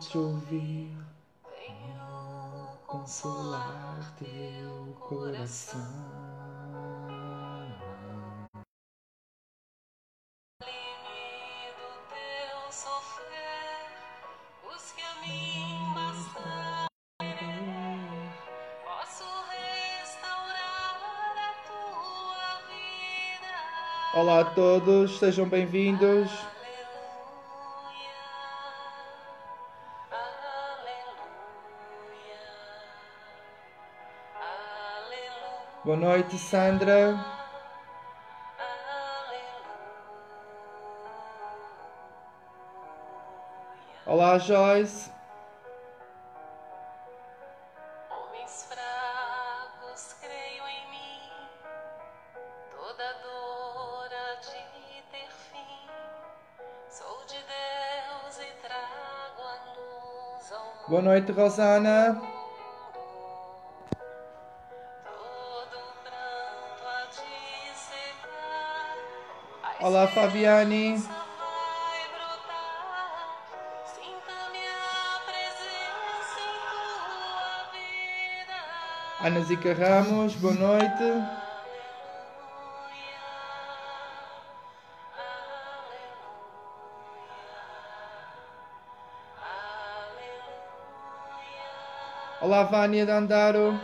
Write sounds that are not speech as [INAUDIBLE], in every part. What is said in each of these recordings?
te ouvir, Venho consolar teu coração. Olá a todos, sejam bem-vindos. Boa noite, Sandra. Olá, Joyce. Homens fracos, creio em mim. Toda dor há de ter fim. Sou de Deus e trago a luz ao mundo. Boa noite, Rosana. Tua vida. Ana Zica Ramos, boa noite. Olá, Vânia Dandaro.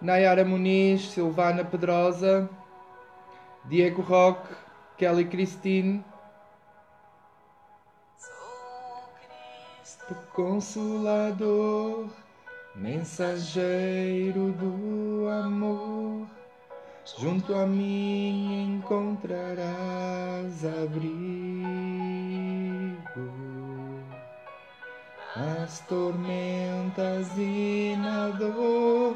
Nayara Muniz, Silvana Pedrosa, Diego Roque, Kelly Christine, Sou Cristo, o Consolador, mensageiro do amor. Junto a mim encontrarás abrigo nas tormentas e na dor.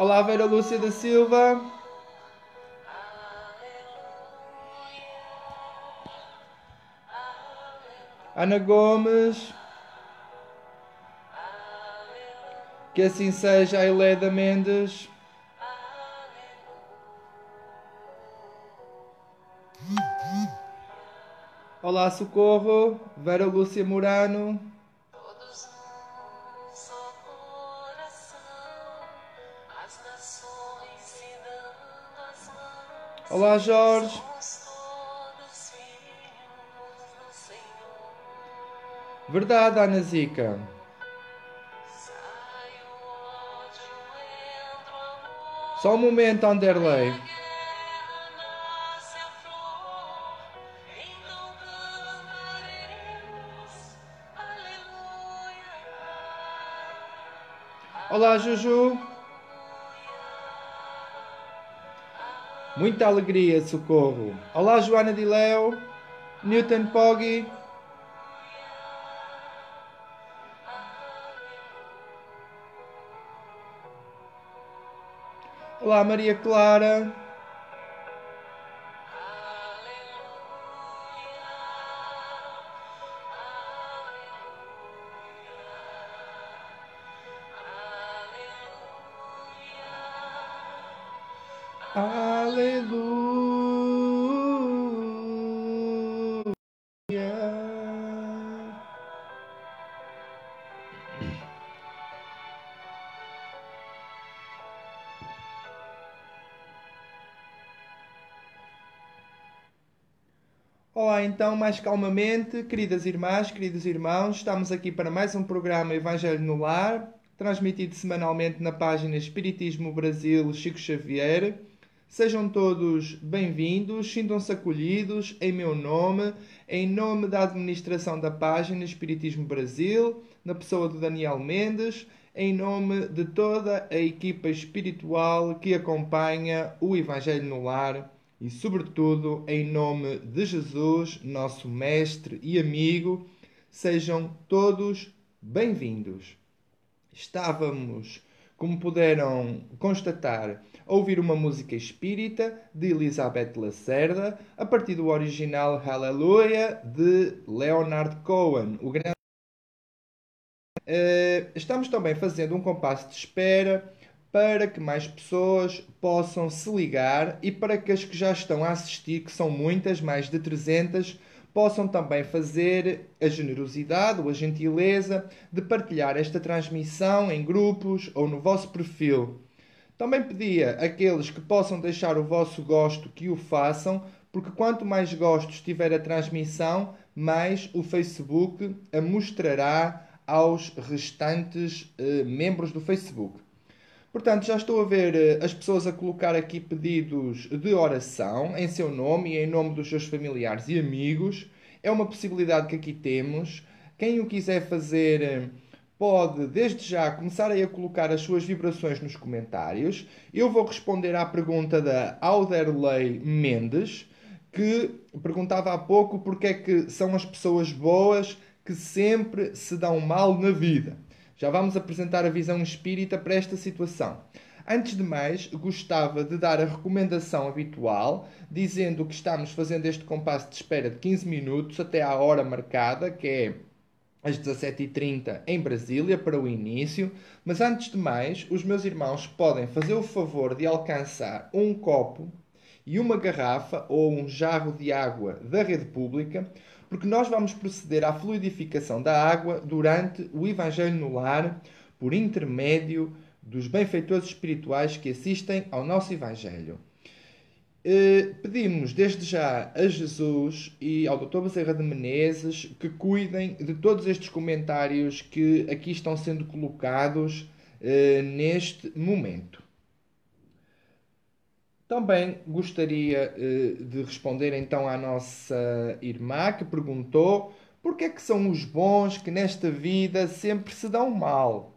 Olá, Vera Lúcia da Silva. Ana Gomes. Que assim seja a Heleda Mendes. Olá, Socorro. Vera Lúcia Murano. Olá, Jorge. Verdade, Ana Zica. Só um momento, Anderley. Olá, Juju. Muita alegria, socorro. Olá, Joana de Leo. Newton Poggi. Olá, Maria Clara. Olá, então, mais calmamente, queridas irmãs, queridos irmãos, estamos aqui para mais um programa Evangelho no Lar, transmitido semanalmente na página Espiritismo Brasil Chico Xavier. Sejam todos bem-vindos, sintam-se acolhidos em meu nome, em nome da administração da página Espiritismo Brasil, na pessoa do Daniel Mendes, em nome de toda a equipa espiritual que acompanha o Evangelho no Lar e, sobretudo, em nome de Jesus, nosso Mestre e amigo, sejam todos bem-vindos. Estávamos, como puderam constatar, a ouvir uma música espírita de Elizabeth Lacerda, a partir do original Hallelujah de Leonard Cohen, o grande Uh, estamos também fazendo um compasso de espera para que mais pessoas possam se ligar e para que as que já estão a assistir, que são muitas, mais de 300, possam também fazer a generosidade ou a gentileza de partilhar esta transmissão em grupos ou no vosso perfil. Também pedia àqueles que possam deixar o vosso gosto que o façam, porque quanto mais gostos tiver a transmissão, mais o Facebook a mostrará aos restantes eh, membros do Facebook. Portanto, já estou a ver eh, as pessoas a colocar aqui pedidos de oração em seu nome e em nome dos seus familiares e amigos. É uma possibilidade que aqui temos. Quem o quiser fazer eh, pode, desde já, começar a colocar as suas vibrações nos comentários. Eu vou responder à pergunta da Alderley Mendes, que perguntava há pouco porque é que são as pessoas boas que sempre se dão mal na vida. Já vamos apresentar a visão espírita para esta situação. Antes de mais, gostava de dar a recomendação habitual, dizendo que estamos fazendo este compasso de espera de 15 minutos até à hora marcada, que é às 17h30 em Brasília, para o início. Mas antes de mais, os meus irmãos podem fazer o favor de alcançar um copo e uma garrafa ou um jarro de água da rede pública porque nós vamos proceder à fluidificação da água durante o Evangelho no Lar, por intermédio dos benfeitores espirituais que assistem ao nosso Evangelho. Eh, pedimos desde já a Jesus e ao Dr. Bezerra de Menezes que cuidem de todos estes comentários que aqui estão sendo colocados eh, neste momento. Também gostaria eh, de responder então à nossa irmã que perguntou por que é que são os bons que nesta vida sempre se dão mal.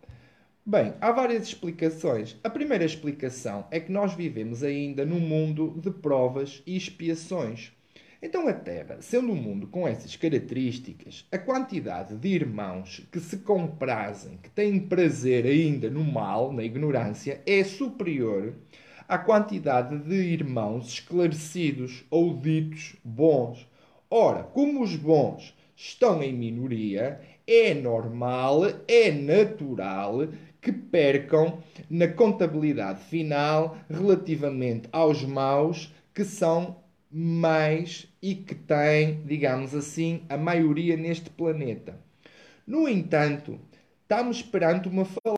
Bem, há várias explicações. A primeira explicação é que nós vivemos ainda num mundo de provas e expiações. Então, a Terra, sendo um mundo com essas características, a quantidade de irmãos que se comprazem, que têm prazer ainda no mal, na ignorância, é superior à quantidade de irmãos esclarecidos ou ditos bons. Ora, como os bons estão em minoria, é normal, é natural que percam na contabilidade final relativamente aos maus que são mais e que têm, digamos assim, a maioria neste planeta. No entanto, estamos perante uma falácia.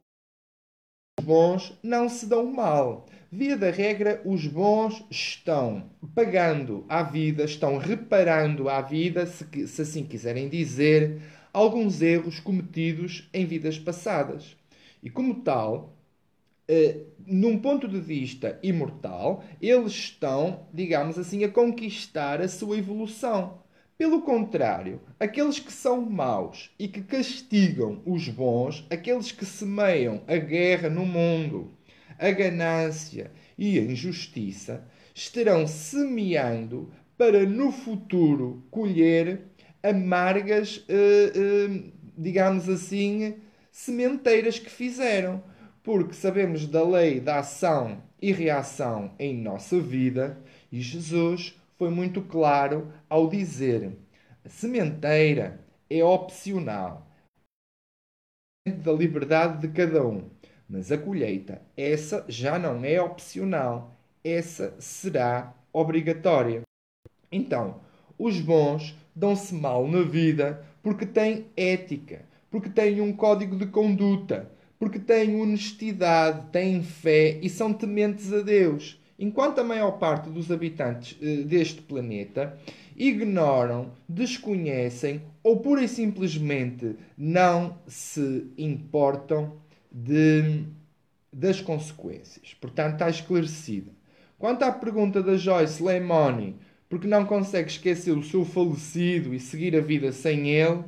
Os bons não se dão mal. Via da regra, os bons estão pagando à vida, estão reparando à vida, se, se assim quiserem dizer, alguns erros cometidos em vidas passadas. E como tal, eh, num ponto de vista imortal, eles estão, digamos assim, a conquistar a sua evolução. Pelo contrário, aqueles que são maus e que castigam os bons, aqueles que semeiam a guerra no mundo, a ganância e a injustiça estarão semeando para no futuro colher amargas, eh, eh, digamos assim, sementeiras que fizeram. Porque sabemos da lei da ação e reação em nossa vida e Jesus foi muito claro ao dizer: a sementeira é opcional da liberdade de cada um. Mas a colheita, essa já não é opcional, essa será obrigatória. Então, os bons dão-se mal na vida porque têm ética, porque têm um código de conduta, porque têm honestidade, têm fé e são tementes a Deus. Enquanto a maior parte dos habitantes eh, deste planeta ignoram, desconhecem ou pura e simplesmente não se importam de, das consequências. Portanto, está esclarecida. Quanto à pergunta da Joyce Lemoni, porque não consegue esquecer o seu falecido e seguir a vida sem ele,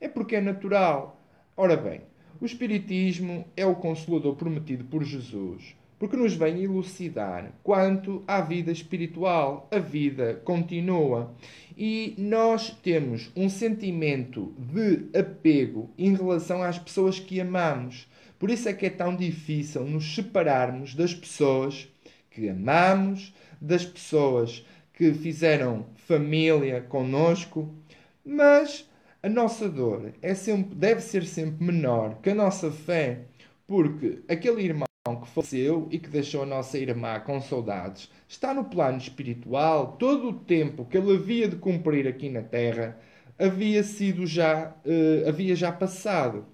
é porque é natural. Ora bem, o Espiritismo é o consolador prometido por Jesus, porque nos vem elucidar quanto à vida espiritual. A vida continua. E nós temos um sentimento de apego em relação às pessoas que amamos. Por isso é que é tão difícil nos separarmos das pessoas que amamos, das pessoas que fizeram família conosco, mas A nossa dor é sempre, deve ser sempre menor que a nossa fé, porque aquele irmão que faleceu e que deixou a nossa irmã com saudades está no plano espiritual. Todo o tempo que ele havia de cumprir aqui na Terra havia sido já, uh, havia já passado.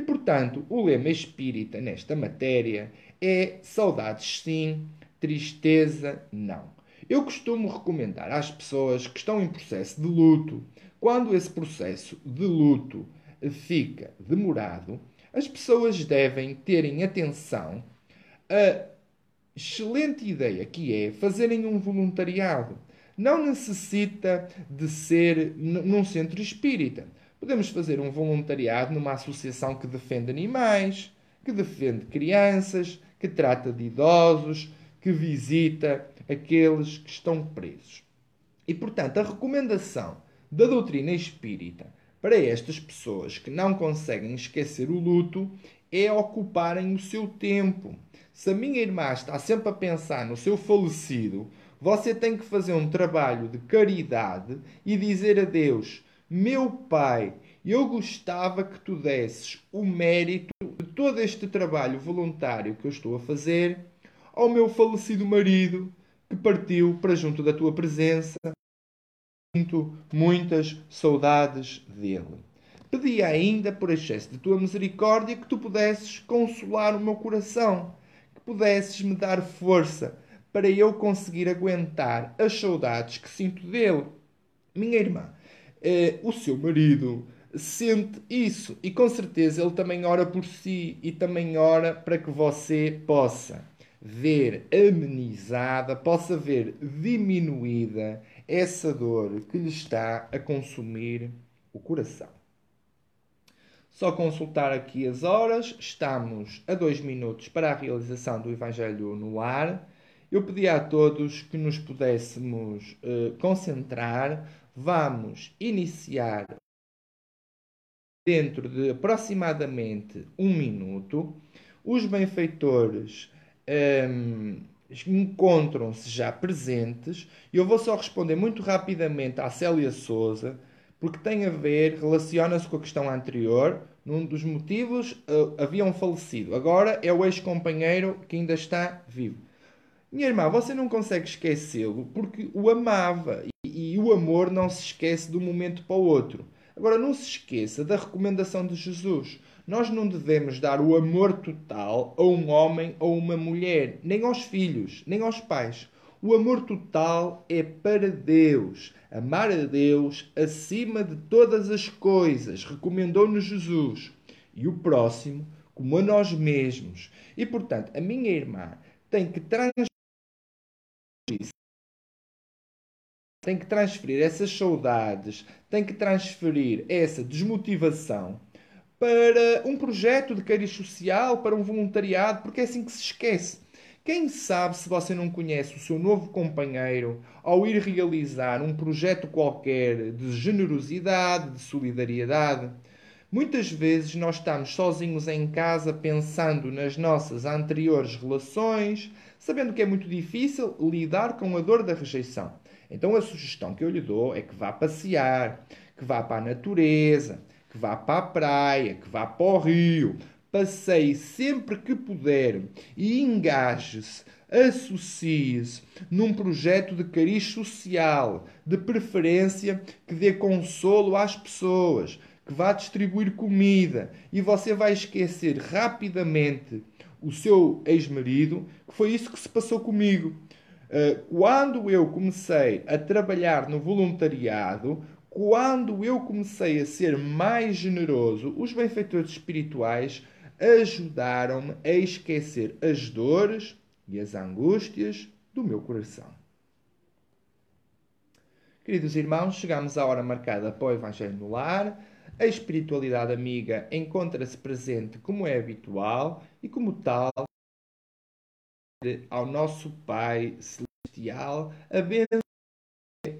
E portanto, o lema espírita nesta matéria é saudades sim, tristeza não. Eu costumo recomendar às pessoas que estão em processo de luto, quando esse processo de luto fica demorado, as pessoas devem terem atenção a excelente ideia que é fazerem um voluntariado. Não necessita de ser num centro espírita. Podemos fazer um voluntariado numa associação que defende animais, que defende crianças, que trata de idosos, que visita aqueles que estão presos. E, portanto, a recomendação da doutrina espírita para estas pessoas que não conseguem esquecer o luto é ocuparem o seu tempo. Se a minha irmã está sempre a pensar no seu falecido, você tem que fazer um trabalho de caridade e dizer a Deus: Meu Pai, eu gostava que tu desses o mérito de todo este trabalho voluntário que eu estou a fazer ao meu falecido marido que partiu para junto da tua presença. Sinto muitas saudades dele. Pedi ainda, por excesso de tua misericórdia, que tu pudesses consolar o meu coração, que pudesses me dar força para eu conseguir aguentar as saudades que sinto dele. Minha irmã, eh, o seu marido sente isso e com certeza ele também ora por si e também ora para que você possa ver amenizada, possa ver diminuída essa dor que lhe está a consumir o coração. Só consultar aqui as horas, estamos a dois minutos para a realização do Evangelho no ar. Eu pedi a todos que nos pudéssemos uh, concentrar. Vamos iniciar dentro de aproximadamente um minuto. Os benfeitores um, encontram-se já presentes e eu vou só responder muito rapidamente à Célia Souza, porque tem a ver, relaciona-se com a questão anterior. Num dos motivos uh, havia um falecido, agora é o ex-companheiro que ainda está vivo. Minha irmã, você não consegue esquecê-lo porque o amava e, o amor não se esquece de um momento para o outro. Agora, não se esqueça da recomendação de Jesus. Nós não devemos dar o amor total a um homem ou uma mulher, nem aos filhos, nem aos pais. O amor total é para Deus. Amar a Deus acima de todas as coisas, recomendou-nos Jesus. E o próximo, como a nós mesmos. E, portanto, a minha irmã tem que transferir tem que transferir essas saudades, tem que transferir essa desmotivação para um projeto de cariz social, para um voluntariado, porque é assim que se esquece. Quem sabe se você não conhece o seu novo companheiro ao ir realizar um projeto qualquer de generosidade, de solidariedade? Muitas vezes nós estamos sozinhos em casa pensando nas nossas anteriores relações, sabendo que é muito difícil lidar com a dor da rejeição. Então a sugestão que eu lhe dou é que vá passear, que vá para a natureza, que vá para a praia, que vá para o rio, passeie sempre que puder e engaje-se, associe-se num projeto de cariz social, de preferência que dê consolo às pessoas, que vá distribuir comida e você vai esquecer rapidamente o seu ex-marido, que foi isso que se passou comigo. Eh, quando eu comecei a trabalhar no voluntariado, quando eu comecei a ser mais generoso, os benfeitores espirituais ajudaram-me a esquecer as dores e as angústias do meu coração. Queridos irmãos, chegamos à hora marcada para o Evangelho no Lar. A espiritualidade amiga encontra-se presente como é habitual e, como tal, ao nosso Pai Celestial a bênção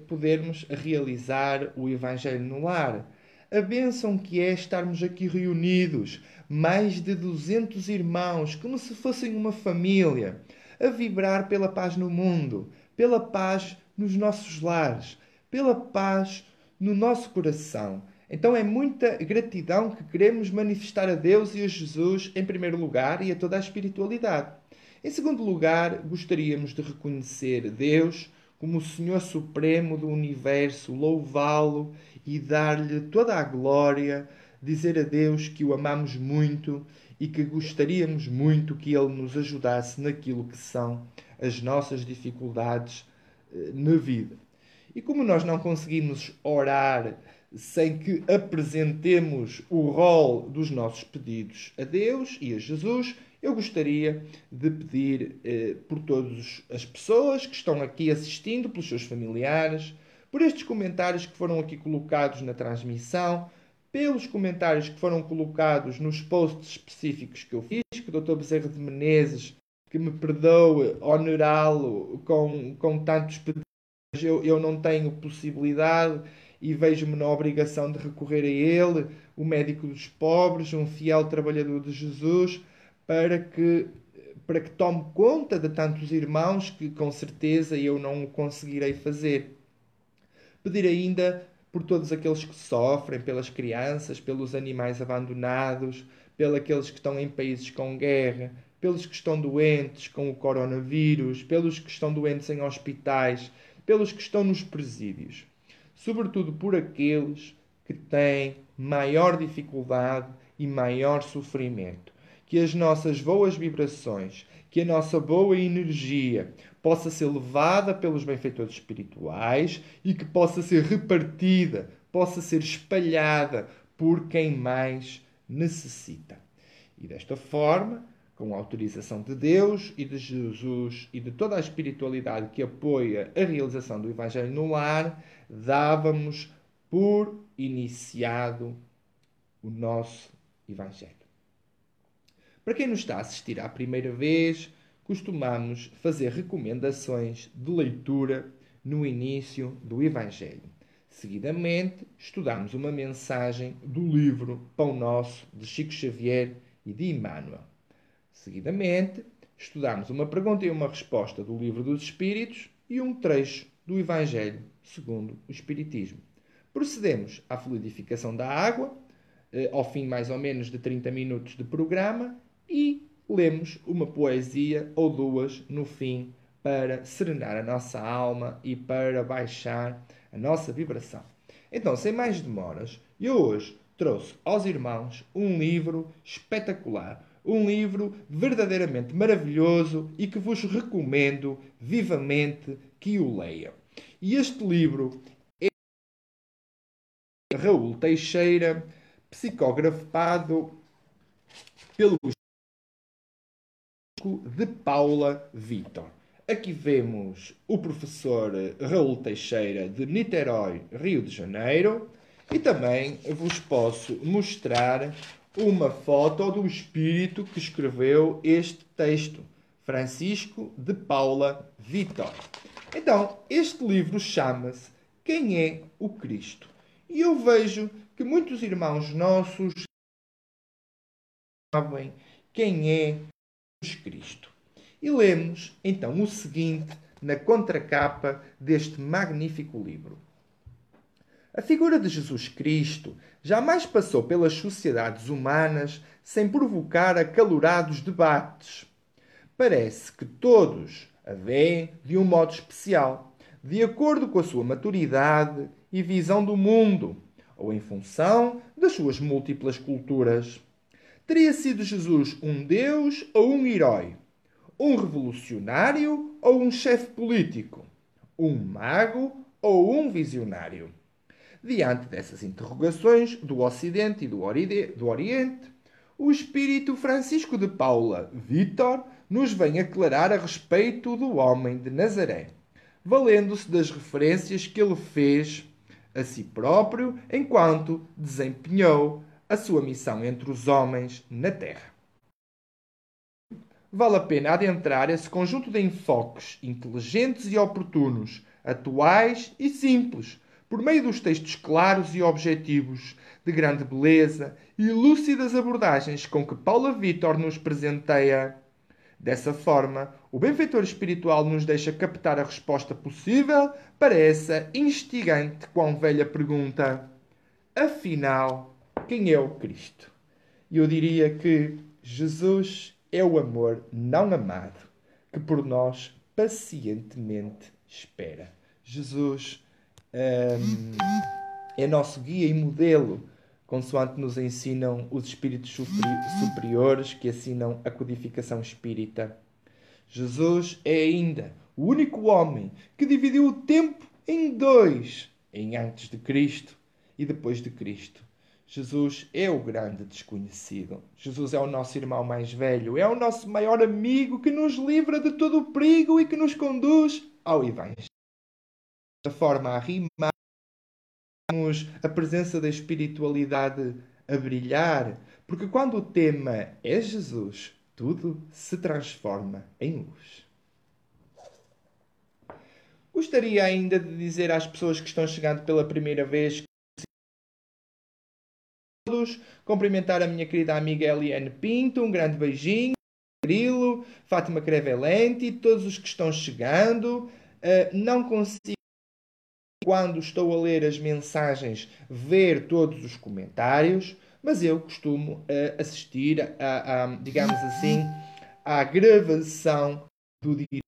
podermos realizar o Evangelho no lar. A bênção que é estarmos aqui reunidos, mais de 200 irmãos, como se fossem uma família, a vibrar pela paz no mundo, pela paz nos nossos lares, pela paz no nosso coração. Então é muita gratidão que queremos manifestar a Deus e a Jesus em primeiro lugar e a toda a espiritualidade. Em segundo lugar, gostaríamos de reconhecer Deus como o Senhor Supremo do universo, louvá-lo e dar-lhe toda a glória, dizer a Deus que o amamos muito e que gostaríamos muito que Ele nos ajudasse naquilo que são as nossas dificuldades eh, na vida. E como nós não conseguimos orar sem que apresentemos o rol dos nossos pedidos a Deus e a Jesus, eu gostaria de pedir eh, por todas as pessoas que estão aqui assistindo, pelos seus familiares, por estes comentários que foram aqui colocados na transmissão, pelos comentários que foram colocados nos posts específicos que eu fiz, que o Dr. Bezerra de Menezes, que me perdoe honorá-lo com, com tantos pedidos, eu, eu não tenho possibilidade e vejo-me na obrigação de recorrer a ele, o médico dos pobres, um fiel trabalhador de Jesus, para que para que tome conta de tantos irmãos que com certeza eu não o conseguirei fazer. Pedir ainda por todos aqueles que sofrem, pelas crianças, pelos animais abandonados, pelos que estão em países com guerra, pelos que estão doentes com o coronavírus, pelos que estão doentes em hospitais, pelos que estão nos presídios. Sobretudo por aqueles que têm maior dificuldade e maior sofrimento que as nossas boas vibrações, que a nossa boa energia possa ser levada pelos benfeitores espirituais e que possa ser repartida, possa ser espalhada por quem mais necessita. E desta forma, com a autorização de Deus e de Jesus e de toda a espiritualidade que apoia a realização do Evangelho no lar, dávamos por iniciado o nosso Evangelho. Para quem nos está a assistir à primeira vez, costumamos fazer recomendações de leitura no início do Evangelho. Seguidamente, estudamos uma mensagem do livro Pão Nosso de Chico Xavier e de Emmanuel. Seguidamente, estudamos uma pergunta e uma resposta do livro dos Espíritos e um trecho do Evangelho segundo o Espiritismo. Procedemos à fluidificação da água, eh, ao fim mais ou menos de 30 minutos de programa, e lemos uma poesia ou duas no fim para serenar a nossa alma e para baixar a nossa vibração. Então, sem mais demoras, eu hoje trouxe aos irmãos um livro espetacular, um livro verdadeiramente maravilhoso e que vos recomendo vivamente que o leiam. E este livro é Raul Teixeira, psicografado pelo de Paula Vitor. Aqui vemos o professor Raul Teixeira de Niterói, Rio de Janeiro, e também vos posso mostrar uma foto do espírito que escreveu este texto, Francisco de Paula Vitor. Então, este livro chama-se Quem é o Cristo? E eu vejo que muitos irmãos nossos sabem quem é Cristo. E lemos então o seguinte na contracapa deste magnífico livro. A figura de Jesus Cristo jamais passou pelas sociedades humanas sem provocar acalorados debates. Parece que todos a veem de um modo especial, de acordo com a sua maturidade e visão do mundo, ou em função das suas múltiplas culturas. Teria sido Jesus um Deus ou um herói? Um revolucionário ou um chefe político? Um mago ou um visionário? Diante dessas interrogações do Ocidente e do, Oriente, o espírito Francisco de Paula Vitor nos vem aclarar a respeito do homem de Nazaré, valendo-se das referências que ele fez a si próprio enquanto desempenhou a sua missão entre os homens na Terra. Vale a pena adentrar esse conjunto de enfoques inteligentes e oportunos, atuais e simples, por meio dos textos claros e objetivos, de grande beleza e lúcidas abordagens com que Paula Vitor nos presenteia. Dessa forma, o benfeitor espiritual nos deixa captar a resposta possível para essa instigante quão velha pergunta: afinal, quem é o Cristo? Eu diria que Jesus é o amor não amado que por nós pacientemente espera. Jesus hum, é nosso guia e modelo, consoante nos ensinam os espíritos superiores que assinam a codificação espírita. Jesus é ainda o único homem que dividiu o tempo em dois, em antes de Cristo e depois de Cristo. Jesus é o grande desconhecido. Jesus é o nosso irmão mais velho, é o nosso maior amigo que nos livra de todo o perigo e que nos conduz ao Evangelho. Da forma a rimar, a presença da espiritualidade a brilhar, porque quando o tema é Jesus, tudo se transforma em luz. Gostaria ainda de dizer às pessoas que estão chegando pela primeira vez cumprimentar a minha querida amiga Eliane Pinto, um grande beijinho, Grilo, Fátima Crevelenti, todos os que estão chegando. Uh, não consigo, quando estou a ler as mensagens, ver todos os comentários, mas eu costumo uh, assistir a, a, digamos assim, à gravação do dia.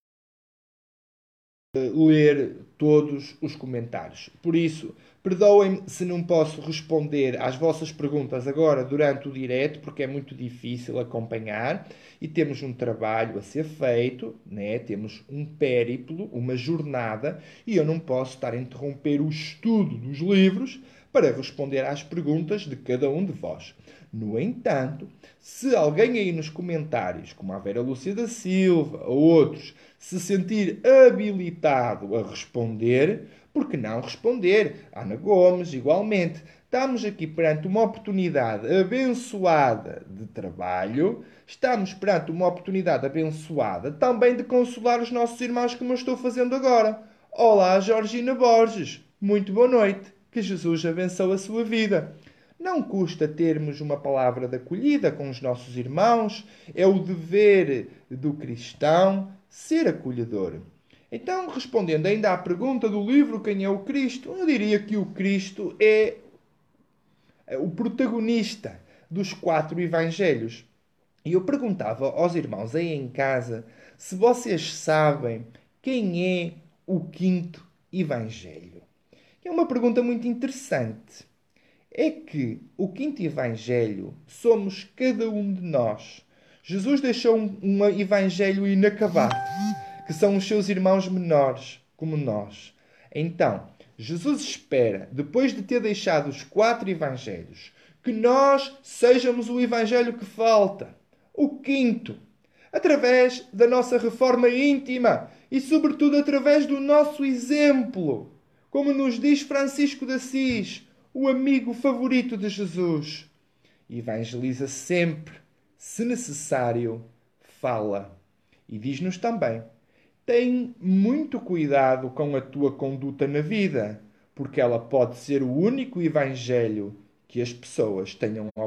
Ler todos os comentários. Por isso, perdoem-me se não posso responder às vossas perguntas agora durante o direto, porque é muito difícil acompanhar e temos um trabalho a ser feito, né? temos um périplo, uma jornada, e eu não posso estar a interromper o estudo dos livros para responder às perguntas de cada um de vós. No entanto, se alguém aí nos comentários, como a Vera Lúcia da Silva ou outros, se sentir habilitado a responder, por que não responder? Ana Gomes, igualmente. Estamos aqui perante uma oportunidade abençoada de trabalho, estamos perante uma oportunidade abençoada também de consolar os nossos irmãos, como eu estou fazendo agora. Olá, Georgina Borges. Muito boa noite. Que Jesus abençoe a sua vida. Não custa termos uma palavra de acolhida com os nossos irmãos, é o dever do cristão ser acolhedor. Então, respondendo ainda à pergunta do livro Quem é o Cristo, eu diria que o Cristo é o protagonista dos quatro evangelhos. E eu perguntava aos irmãos aí em casa se vocês sabem quem é o quinto evangelho. É uma pergunta muito interessante é que o quinto evangelho somos cada um de nós. Jesus deixou um, um evangelho inacabado, que são os seus irmãos menores, como nós. Então, Jesus espera, depois de ter deixado os quatro evangelhos, que nós sejamos o evangelho que falta, o quinto, através da nossa reforma íntima e, sobretudo, através do nosso exemplo. Como nos diz Francisco de Assis, o amigo favorito de Jesus. Evangeliza sempre, se necessário, fala. E diz-nos também: tem muito cuidado com a tua conduta na vida, porque ela pode ser o único evangelho que as pessoas tenham a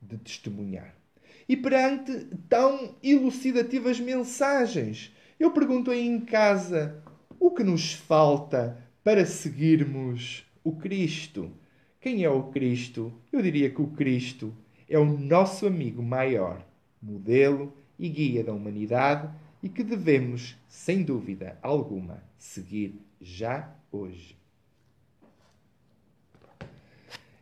de testemunhar. E perante tão elucidativas mensagens, eu pergunto aí em casa: o que nos falta para seguirmos o Cristo. Quem é o Cristo? Eu diria que o Cristo é o nosso amigo maior, modelo e guia da humanidade e que devemos, sem dúvida alguma, seguir já hoje.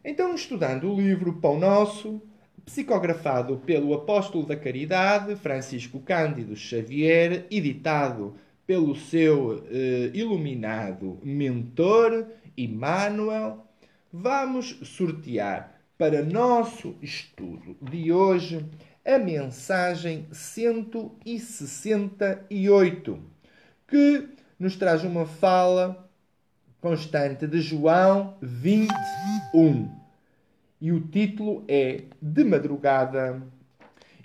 Então, estudando o livro Pão Nosso, psicografado pelo apóstolo da Caridade, Francisco Cândido Xavier, editado pelo seu eh, iluminado mentor, Emmanuel, vamos sortear para nosso estudo de hoje a mensagem 168, que nos traz uma fala constante de João 21. E o título é De Madrugada.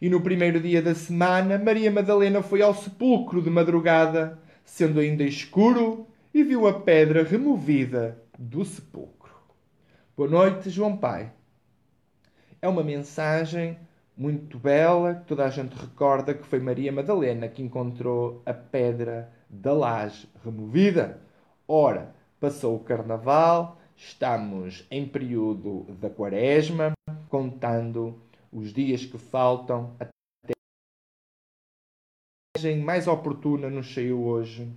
E no primeiro dia da semana, Maria Madalena foi ao sepulcro de madrugada, sendo ainda escuro, e viu a pedra removida do sepulcro. Boa noite, João Pai. É uma mensagem muito bela, que toda a gente recorda que foi Maria Madalena que encontrou a pedra da laje removida. Ora, passou o carnaval Estamos em período da quaresma, contando os dias que faltam até a mensagem mais oportuna nos saiu hoje.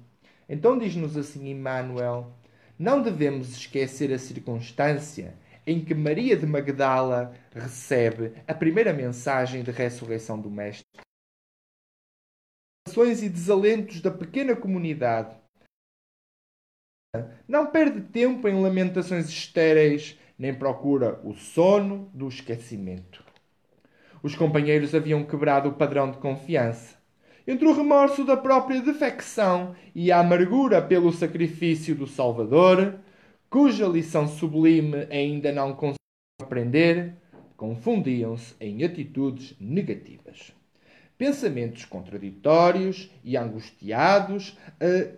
Então diz-nos assim Emmanuel, não devemos esquecer a circunstância em que Maria de Magdala recebe a primeira mensagem de ressurreição do Mestre. e desalentos da pequena comunidade não perde tempo em lamentações estéreis, nem procura o sono do esquecimento. Os companheiros haviam quebrado o padrão de confiança. Entre o remorso da própria defecção e a amargura pelo sacrifício do Salvador, cuja lição sublime ainda não conseguiam aprender, confundiam-se em atitudes negativas. Pensamentos contraditórios e angustiados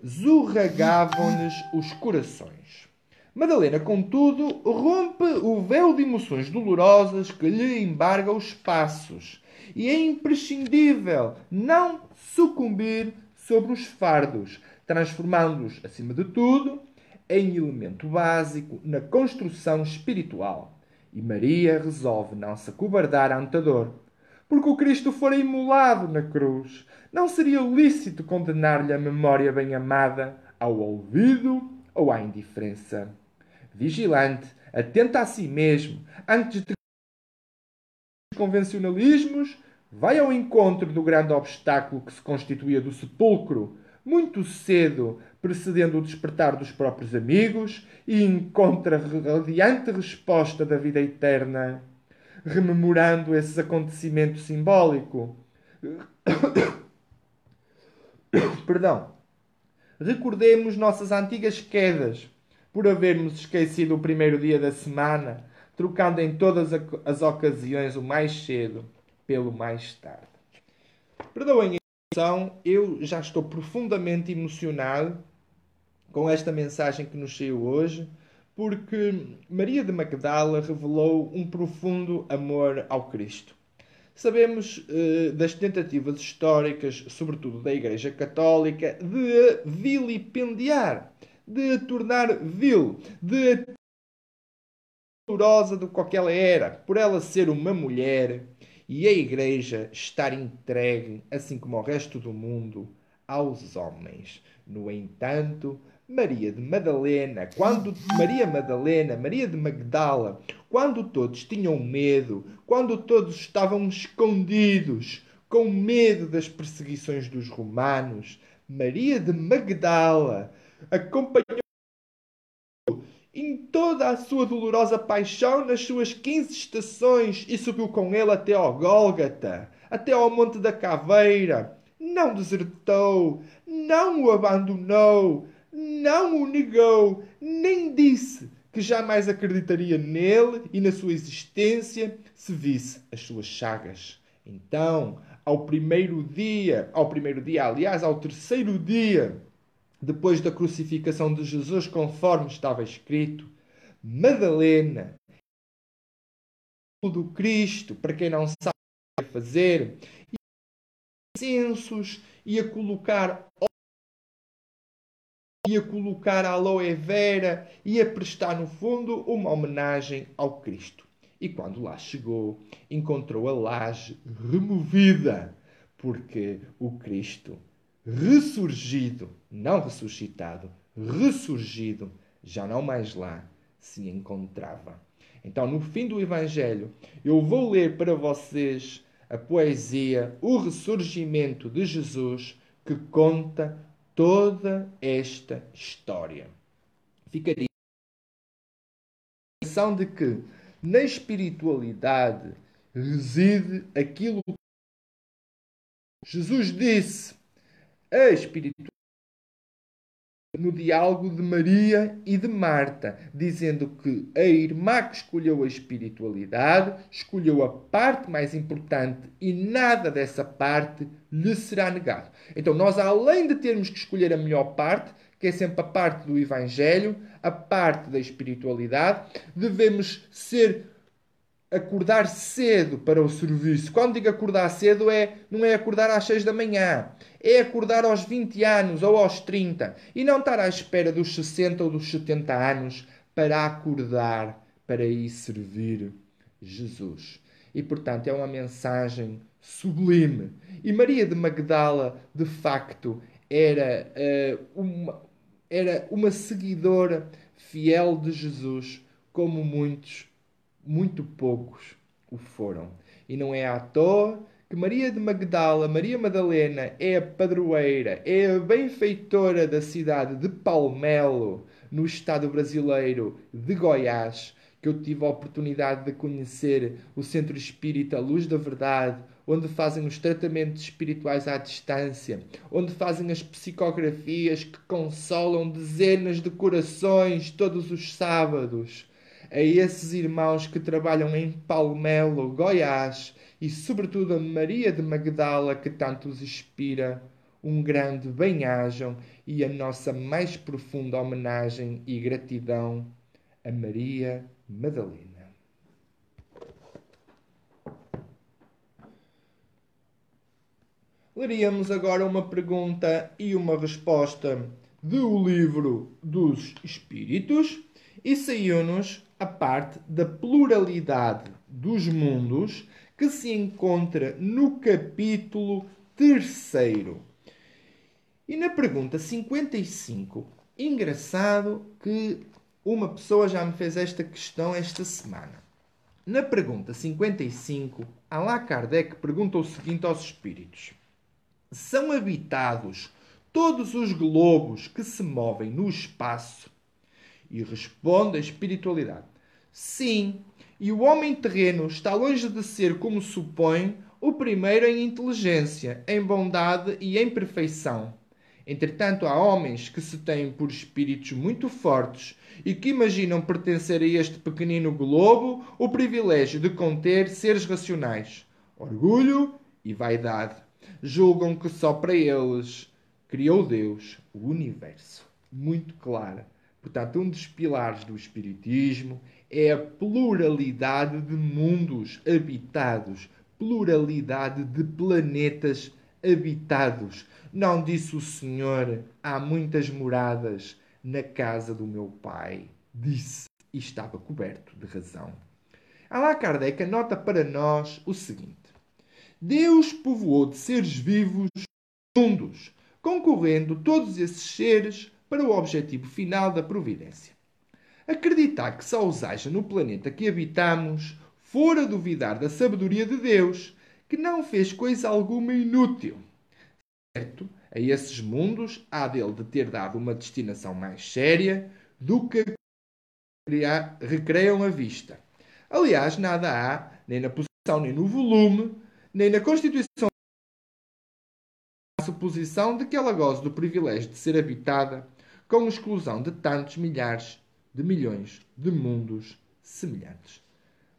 azurragavam-lhes os corações. Madalena, contudo, rompe o véu de emoções dolorosas que lhe embarga os passos. E é imprescindível não sucumbir sobre os fardos, transformando-os, acima de tudo, em elemento básico na construção espiritual. E Maria resolve não se acobardar ante a dor porque o Cristo fora imolado na cruz. Não seria lícito condenar-lhe a memória bem-amada ao olvido ou à indiferença. Vigilante, atenta a si mesmo, antes de convencionalismos, vai ao encontro do grande obstáculo que se constituía do sepulcro, muito cedo, precedendo o despertar dos próprios amigos, e encontra radiante resposta da vida eterna rememorando esse acontecimento simbólico. [COUGHS] Perdão. Recordemos nossas antigas quedas por havermos esquecido o primeiro dia da semana, trocando em todas as ocasiões o mais cedo pelo mais tarde. Perdoem a emoção, eu já estou profundamente emocionado com esta mensagem que nos saiu hoje porque Maria de Magdala revelou um profundo amor ao Cristo. Sabemos eh, das tentativas históricas, sobretudo da Igreja Católica, de vilipendiar, de a tornar vil, de a dolorosa do que ela era, por ela ser uma mulher e a Igreja estar entregue, assim como o resto do mundo, aos homens. No entanto, Maria de Madalena, quando Maria Madalena, Maria de Magdala, quando todos tinham medo, quando todos estavam escondidos, com medo das perseguições dos romanos, Maria de Magdala acompanhou em toda a sua dolorosa paixão nas suas quinze estações e subiu com ele até ao Gólgata, até ao Monte da Caveira. Não desertou, não o abandonou, não o negou, nem disse que jamais acreditaria nele e na sua existência se visse as suas chagas. Então, ao primeiro dia, ao primeiro dia, aliás, ao terceiro dia, depois da crucificação de Jesus, conforme estava escrito, Madalena, do Cristo, para quem não sabe fazer, e incensos e a colocar ia colocar a aloe vera e a prestar no fundo uma homenagem ao Cristo. E quando lá chegou, encontrou a laje removida, porque o Cristo ressurgido, não ressuscitado, ressurgido, já não mais lá se encontrava. Então, no fim do Evangelho, eu vou ler para vocês a poesia O Ressurgimento de Jesus, que conta toda esta história. Fica a impressão de que na espiritualidade reside aquilo que Jesus disse. A espiritualidade no diálogo de Maria e de Marta, dizendo que a irmã que escolheu a espiritualidade escolheu a parte mais importante e nada dessa parte lhe será negado. Então, nós, além de termos que escolher a melhor parte, que é sempre a parte do Evangelho, a parte da espiritualidade, devemos ser acordar cedo para o serviço. Quando digo acordar cedo, é, não é acordar às 6 da manhã. É acordar aos 20 anos ou aos 30 e não estar à espera dos 60 ou dos 70 anos para acordar, para ir servir Jesus. E portanto é uma mensagem sublime. E Maria de Magdala, de facto, era, uh, uma, era uma seguidora fiel de Jesus, como muitos, muito poucos o foram. E não é à toa que Maria de Magdala, Maria Madalena, é a padroeira, é a benfeitora da cidade de Palmelo, no estado brasileiro de Goiás, que eu tive a oportunidade de conhecer o Centro Espírita Luz da Verdade, onde fazem os tratamentos espirituais à distância, onde fazem as psicografias que consolam dezenas de corações todos os sábados. A esses irmãos que trabalham em Palmelo, Goiás, e sobretudo a Maria de Magdala, que tanto os inspira, um grande bem-ajam e a nossa mais profunda homenagem e gratidão a Maria Madalena. Leríamos agora uma pergunta e uma resposta do livro dos Espíritos e saiu-nos a parte da pluralidade dos mundos que se encontra no capítulo terceiro. E na pergunta 55, engraçado que uma pessoa já me fez esta questão esta semana. Na pergunta 55, Allan Kardec pergunta o seguinte aos espíritos: São habitados todos os globos que se movem no espaço? E responde a espiritualidade: Sim, e o homem terreno está longe de ser, como supõe, o primeiro em inteligência, em bondade e em perfeição. Entretanto, há homens que se têm por espíritos muito fortes e que imaginam pertencer a este pequenino globo o privilégio de conter seres racionais. Orgulho e vaidade. Julgam que só para eles criou Deus o universo. Muito clara. Portanto, um dos pilares do Espiritismo é a pluralidade de mundos habitados, pluralidade de planetas habitados. Não disse o Senhor: há muitas moradas na casa do meu pai. Disse e estava coberto de razão. Allan Kardec anota para nós o seguinte: Deus povoou de seres vivos mundos, concorrendo todos esses seres para o objetivo final da providência. Acreditar que só os haja no planeta que habitamos, fora duvidar da sabedoria de Deus, que não fez coisa alguma inútil. Certo, a esses mundos há dele de ter dado uma destinação mais séria do que recreiam a vista. Aliás, nada há, nem na posição, nem no volume, nem na Constituição a suposição de que ela goze do privilégio de ser habitada com exclusão de tantos milhares de milhões de mundos semelhantes.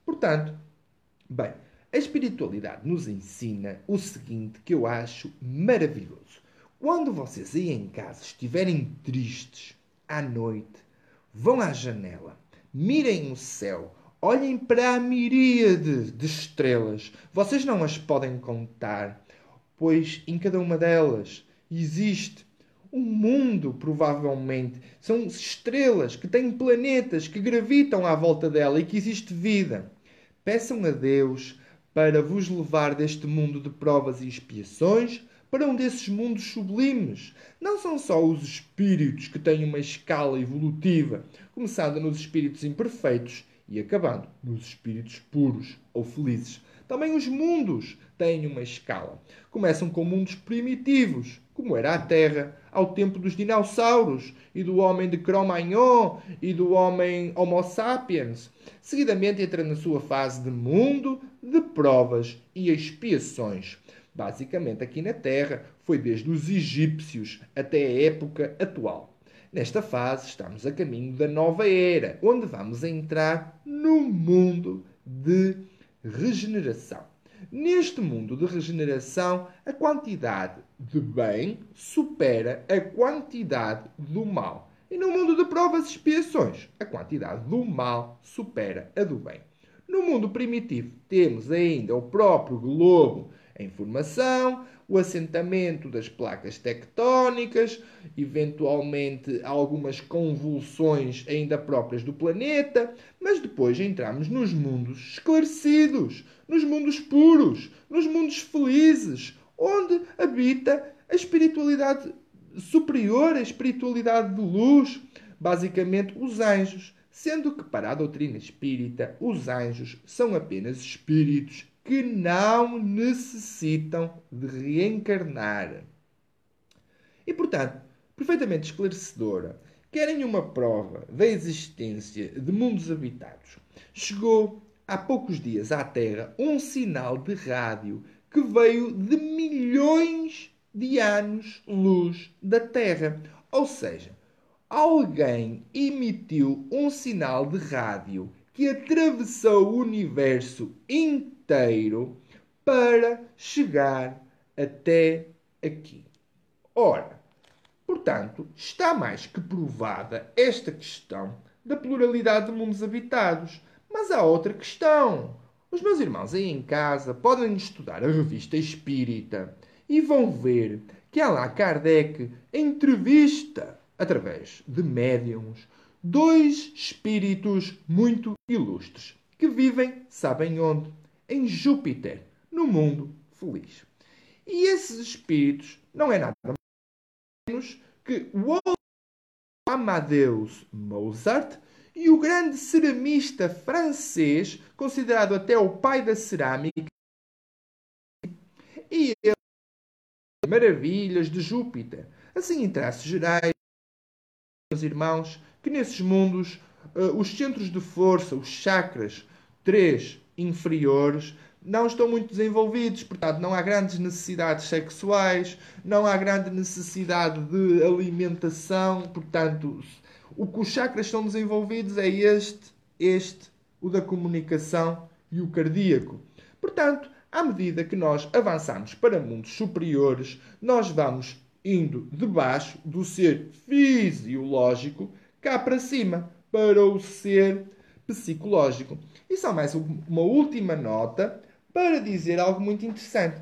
Portanto, bem, a espiritualidade nos ensina o seguinte que eu acho maravilhoso. Quando vocês aí em casa estiverem tristes à noite, vão à janela, mirem o céu, olhem para a miríade de estrelas. Vocês não as podem contar, pois em cada uma delas existe um mundo, provavelmente. São estrelas que têm planetas que gravitam à volta dela e que existe vida. Peçam a Deus para vos levar deste mundo de provas e expiações para um desses mundos sublimes. Não são só os espíritos que têm uma escala evolutiva, começando nos espíritos imperfeitos e acabando nos espíritos puros ou felizes. Também os mundos têm uma escala. Começam com mundos primitivos, como era a Terra ao tempo dos dinossauros e do homem de Cro-Magnon e do homem Homo sapiens. Seguidamente entra na sua fase de mundo de provas e expiações. Basicamente, aqui na Terra, foi desde os egípcios até a época atual. Nesta fase, estamos a caminho da nova era, onde vamos entrar no mundo de regeneração. Neste mundo de regeneração, a quantidade de bem supera a quantidade do mal. E no mundo de provas e expiações, a quantidade do mal supera a do bem. No mundo primitivo, temos ainda o próprio globo a informação, o assentamento das placas tectónicas, eventualmente algumas convulsões ainda próprias do planeta, mas depois entramos nos mundos esclarecidos, nos mundos puros, nos mundos felizes, onde habita a espiritualidade superior, a espiritualidade de luz, basicamente os anjos, sendo que para a doutrina espírita os anjos são apenas espíritos que não necessitam de reencarnar. E, portanto, perfeitamente esclarecedora, querem uma prova da existência de mundos habitados. Chegou há poucos dias à Terra um sinal de rádio que veio de milhões de anos-luz da Terra. Ou seja, alguém emitiu um sinal de rádio que atravessou o universo inteiro para chegar até aqui. Ora, portanto, está mais que provada esta questão da pluralidade de mundos habitados. Mas há outra questão. Os meus irmãos aí em casa podem estudar a revista Espírita e vão ver que Allan Kardec entrevista, através de médiums, dois espíritos muito ilustres que vivem, sabem onde? Em Júpiter, no mundo feliz. E esses espíritos não é nada menos que o Amadeus Mozart e o grande ceramista francês, considerado até o pai da cerâmica, e ele maravilhas de Júpiter. Assim, em traços gerais, meus irmãos, que nesses mundos uh, os centros de força, os chakras, três inferiores, não estão muito desenvolvidos, portanto, não há grandes necessidades sexuais, não há grande necessidade de alimentação, portanto, o que os chakras estão desenvolvidos é este, este, o da comunicação e o cardíaco. Portanto, à medida que nós avançamos para mundos superiores, nós vamos indo de baixo do ser fisiológico cá para cima, para o ser psicológico. E só mais uma última nota para dizer algo muito interessante.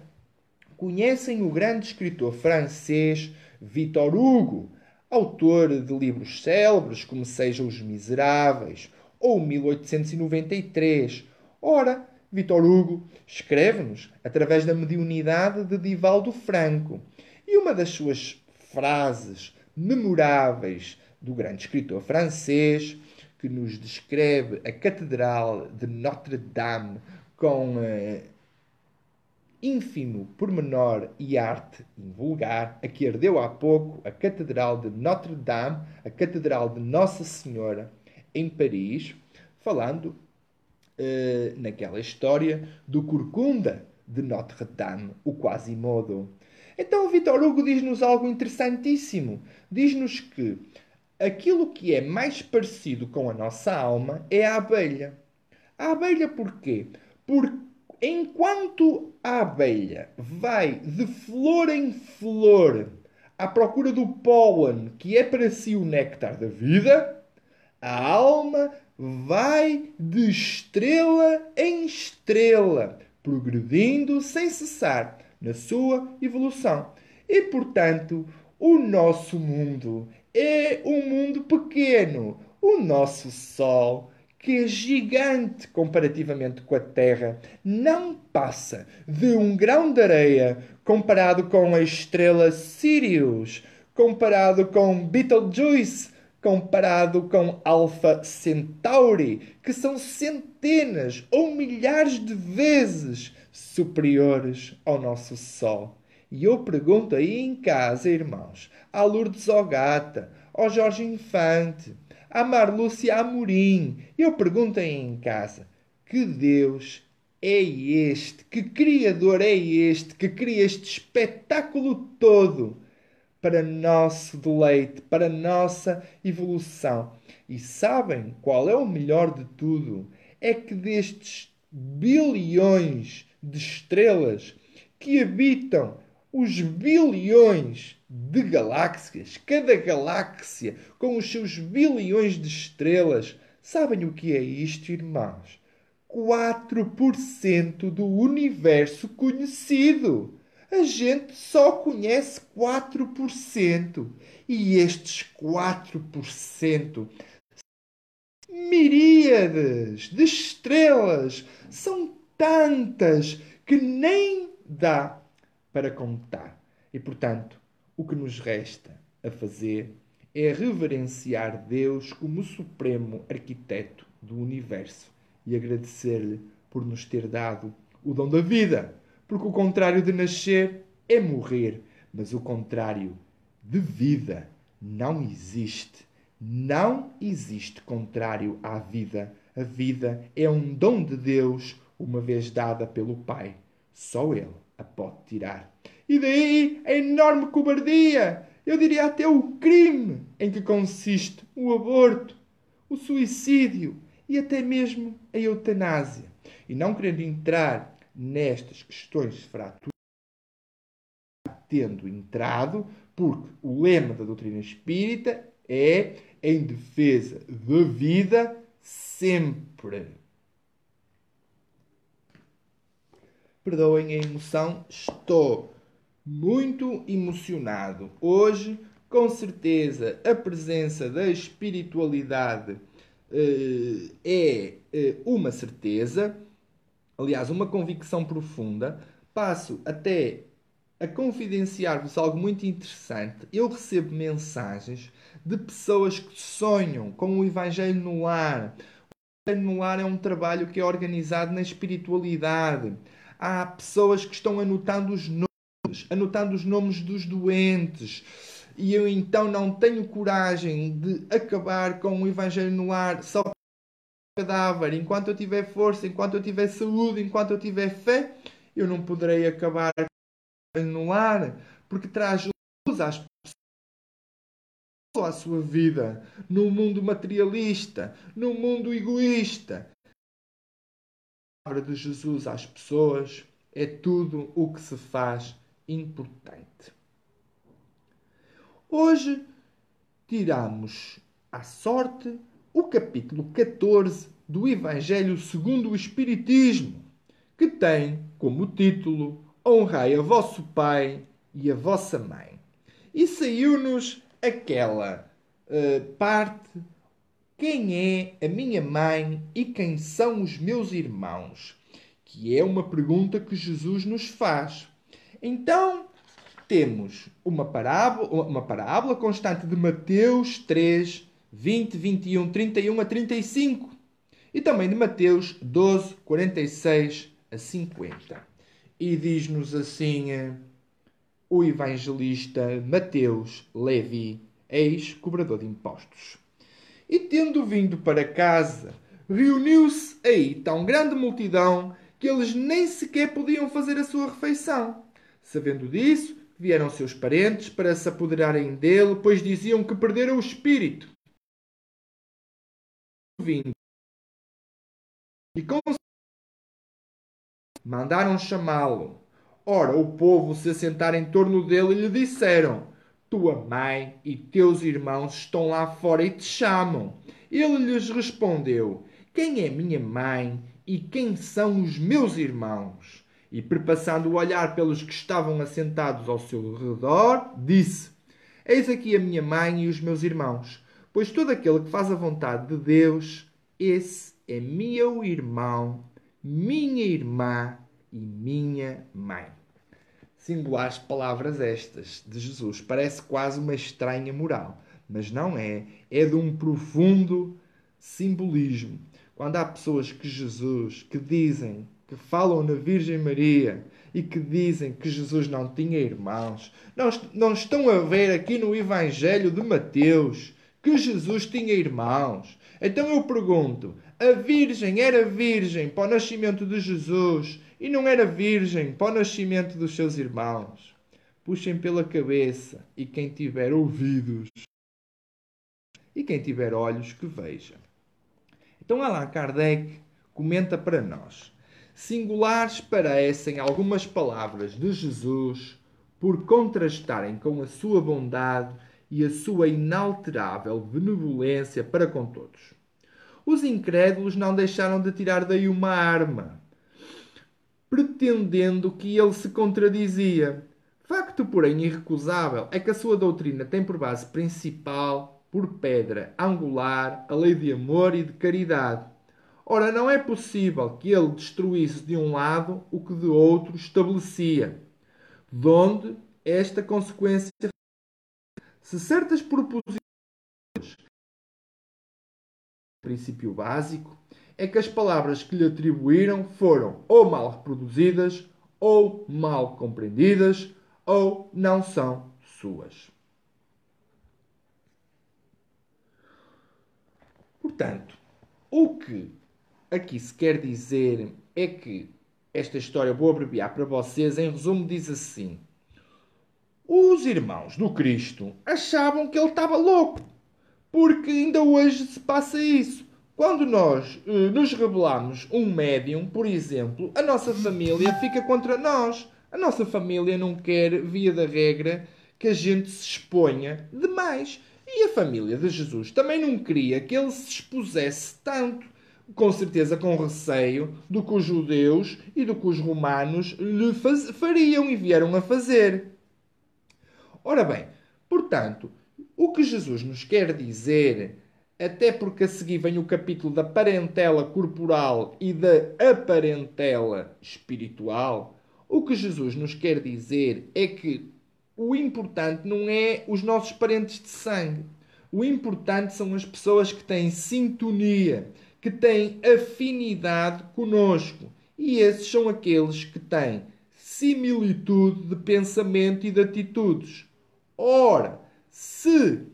Conhecem o grande escritor francês Victor Hugo, autor de livros célebres como Sejam os Miseráveis ou 1893. Ora, Victor Hugo escreve-nos através da mediunidade de Divaldo Franco. E uma das suas frases memoráveis do grande escritor francês, que nos descreve a Catedral de Notre-Dame com uh, ínfimo pormenor e arte invulgar, a que ardeu há pouco a Catedral de Notre-Dame, a Catedral de Nossa Senhora, em Paris, falando uh, naquela história do Corcunda de Notre-Dame, o Quasimodo. Então, Vitor Hugo diz-nos algo interessantíssimo. Diz-nos que aquilo que é mais parecido com a nossa alma é a abelha. A abelha porquê? Porque enquanto a abelha vai de flor em flor à procura do pólen, que é para si o néctar da vida, a alma vai de estrela em estrela, progredindo sem cessar na sua evolução. E, portanto, o nosso mundo é um mundo pequeno. O nosso Sol, que é gigante comparativamente com a Terra, não passa de um grão de areia comparado com a estrela Sirius, comparado com Betelgeuse, comparado com Alpha Centauri, que são centenas ou milhares de vezes superiores ao nosso Sol. E eu pergunto aí em casa, irmãos, à Lourdes Ogata, ao Jorge Infante, à Marlúcia Amorim, eu pergunto aí em casa, que Deus é este, que Criador é este, que cria este espetáculo todo para nosso deleite, para nossa evolução. E sabem qual é o melhor de tudo? É que destes bilhões de estrelas que habitam os bilhões de galáxias, cada galáxia com os seus bilhões de estrelas. Sabem o que é isto, irmãos? 4% do universo conhecido. A gente só conhece 4%. E estes 4% miríades de estrelas são tantas que nem dá para contar. E portanto, o que nos resta a fazer é reverenciar Deus como supremo arquiteto do universo e agradecer-lhe por nos ter dado o dom da vida, porque o contrário de nascer é morrer, mas o contrário de vida não existe. Não existe contrário à vida. A vida é um dom de Deus, uma vez dada pelo Pai. Só Ele a pode tirar. E daí a enorme cobardia, eu diria até o crime em que consiste o aborto, o suicídio e até mesmo a eutanásia. E não querendo entrar nestas questões fraturas, tendo entrado, porque o lema da doutrina espírita é em defesa da vida sempre. Perdoem a emoção, estou muito emocionado. Hoje, com certeza, a presença da espiritualidade uh, é uh, uma certeza, aliás, uma convicção profunda. Passo até a confidenciar-vos algo muito interessante. Eu recebo mensagens de pessoas que sonham com o Evangelho no lar. O Evangelho no lar é um trabalho que é organizado na espiritualidade. Há pessoas que estão anotando os nomes, anotando os nomes dos doentes. E eu então não tenho coragem de acabar com o Evangelho no lar só cadáver. Enquanto eu tiver força, enquanto eu tiver saúde, enquanto eu tiver fé, eu não poderei acabar no lar, porque traz luz às pessoas à sua vida, no mundo materialista, no mundo egoísta. Palavra de Jesus às pessoas é tudo o que se faz importante. Hoje tiramos à sorte o capítulo 14 do Evangelho segundo o Espiritismo, que tem como título honrai a vosso pai e a vossa mãe. E saiu-nos aquela uh, parte: quem é a minha mãe e quem são os meus irmãos? Que é uma pergunta que Jesus nos faz. Então, temos uma parábola, uma parábola constante de Mateus 3, 20, 21, 31 a 35 e também de Mateus 12, 46 a 50. E diz-nos assim o evangelista Mateus Levi, ex-cobrador de impostos. E tendo vindo para casa, reuniu-se aí tão grande multidão que eles nem sequer podiam fazer a sua refeição. Sabendo disso, vieram seus parentes para se apoderarem dele, pois diziam que perderam o espírito. Vindo. E com Mandaram chamá-lo. Ora, o povo se assentaram em torno dele e lhe disseram: Tua mãe e teus irmãos estão lá fora e te chamam. Ele lhes respondeu: Quem é minha mãe e quem são os meus irmãos? E, perpassando o olhar pelos que estavam assentados ao seu redor, disse: Eis aqui a minha mãe e os meus irmãos, pois todo aquele que faz a vontade de Deus, esse é meu irmão minha irmã e minha mãe. Singulares palavras estas de Jesus. Parece quase uma estranha moral, mas não é. É de um profundo simbolismo. Quando há pessoas que Jesus, que dizem, que falam na Virgem Maria e que dizem que Jesus não tinha irmãos, não, não estão a ver aqui no Evangelho de Mateus que Jesus tinha irmãos. Então eu pergunto: a Virgem era virgem para o nascimento de Jesus e não era virgem para o nascimento dos seus irmãos. Puxem pela cabeça e quem tiver ouvidos e quem tiver olhos que veja. Então Allan Kardec comenta para nós. Singulares parecem algumas palavras de Jesus por contrastarem com a sua bondade e a sua inalterável benevolência para com todos. Os incrédulos não deixaram de tirar daí uma arma, pretendendo que ele se contradizia. Facto, porém, irrecusável é que a sua doutrina tem por base principal, por pedra angular, a lei de amor e de caridade. Ora, não é possível que ele destruísse de um lado o que de outro estabelecia, de onde esta consequência. Se certas proposições princípio básico é que as palavras que lhe atribuíram foram ou mal reproduzidas, ou mal compreendidas, ou não são suas. Portanto, o que aqui se quer dizer é que esta história vou abreviar para vocês, em resumo, diz assim: Os irmãos do Cristo achavam que ele estava louco porque ainda hoje se passa isso. Quando nós uh, nos revelamos um médium, por exemplo, a nossa família fica contra nós. A nossa família não quer, via da regra, que a gente se exponha demais. E a família de Jesus também não queria que ele se expusesse tanto. Com certeza com receio do que os judeus e do que os romanos lhe faz, fariam e vieram a fazer. Ora bem, portanto, o que Jesus nos quer dizer, até porque a seguir vem o capítulo da parentela corporal e da aparentela espiritual, o que Jesus nos quer dizer é que o importante não é os nossos parentes de sangue. O importante são as pessoas que têm sintonia, que têm afinidade conosco. E esses são aqueles que têm similitude de pensamento e de atitudes. Ora, se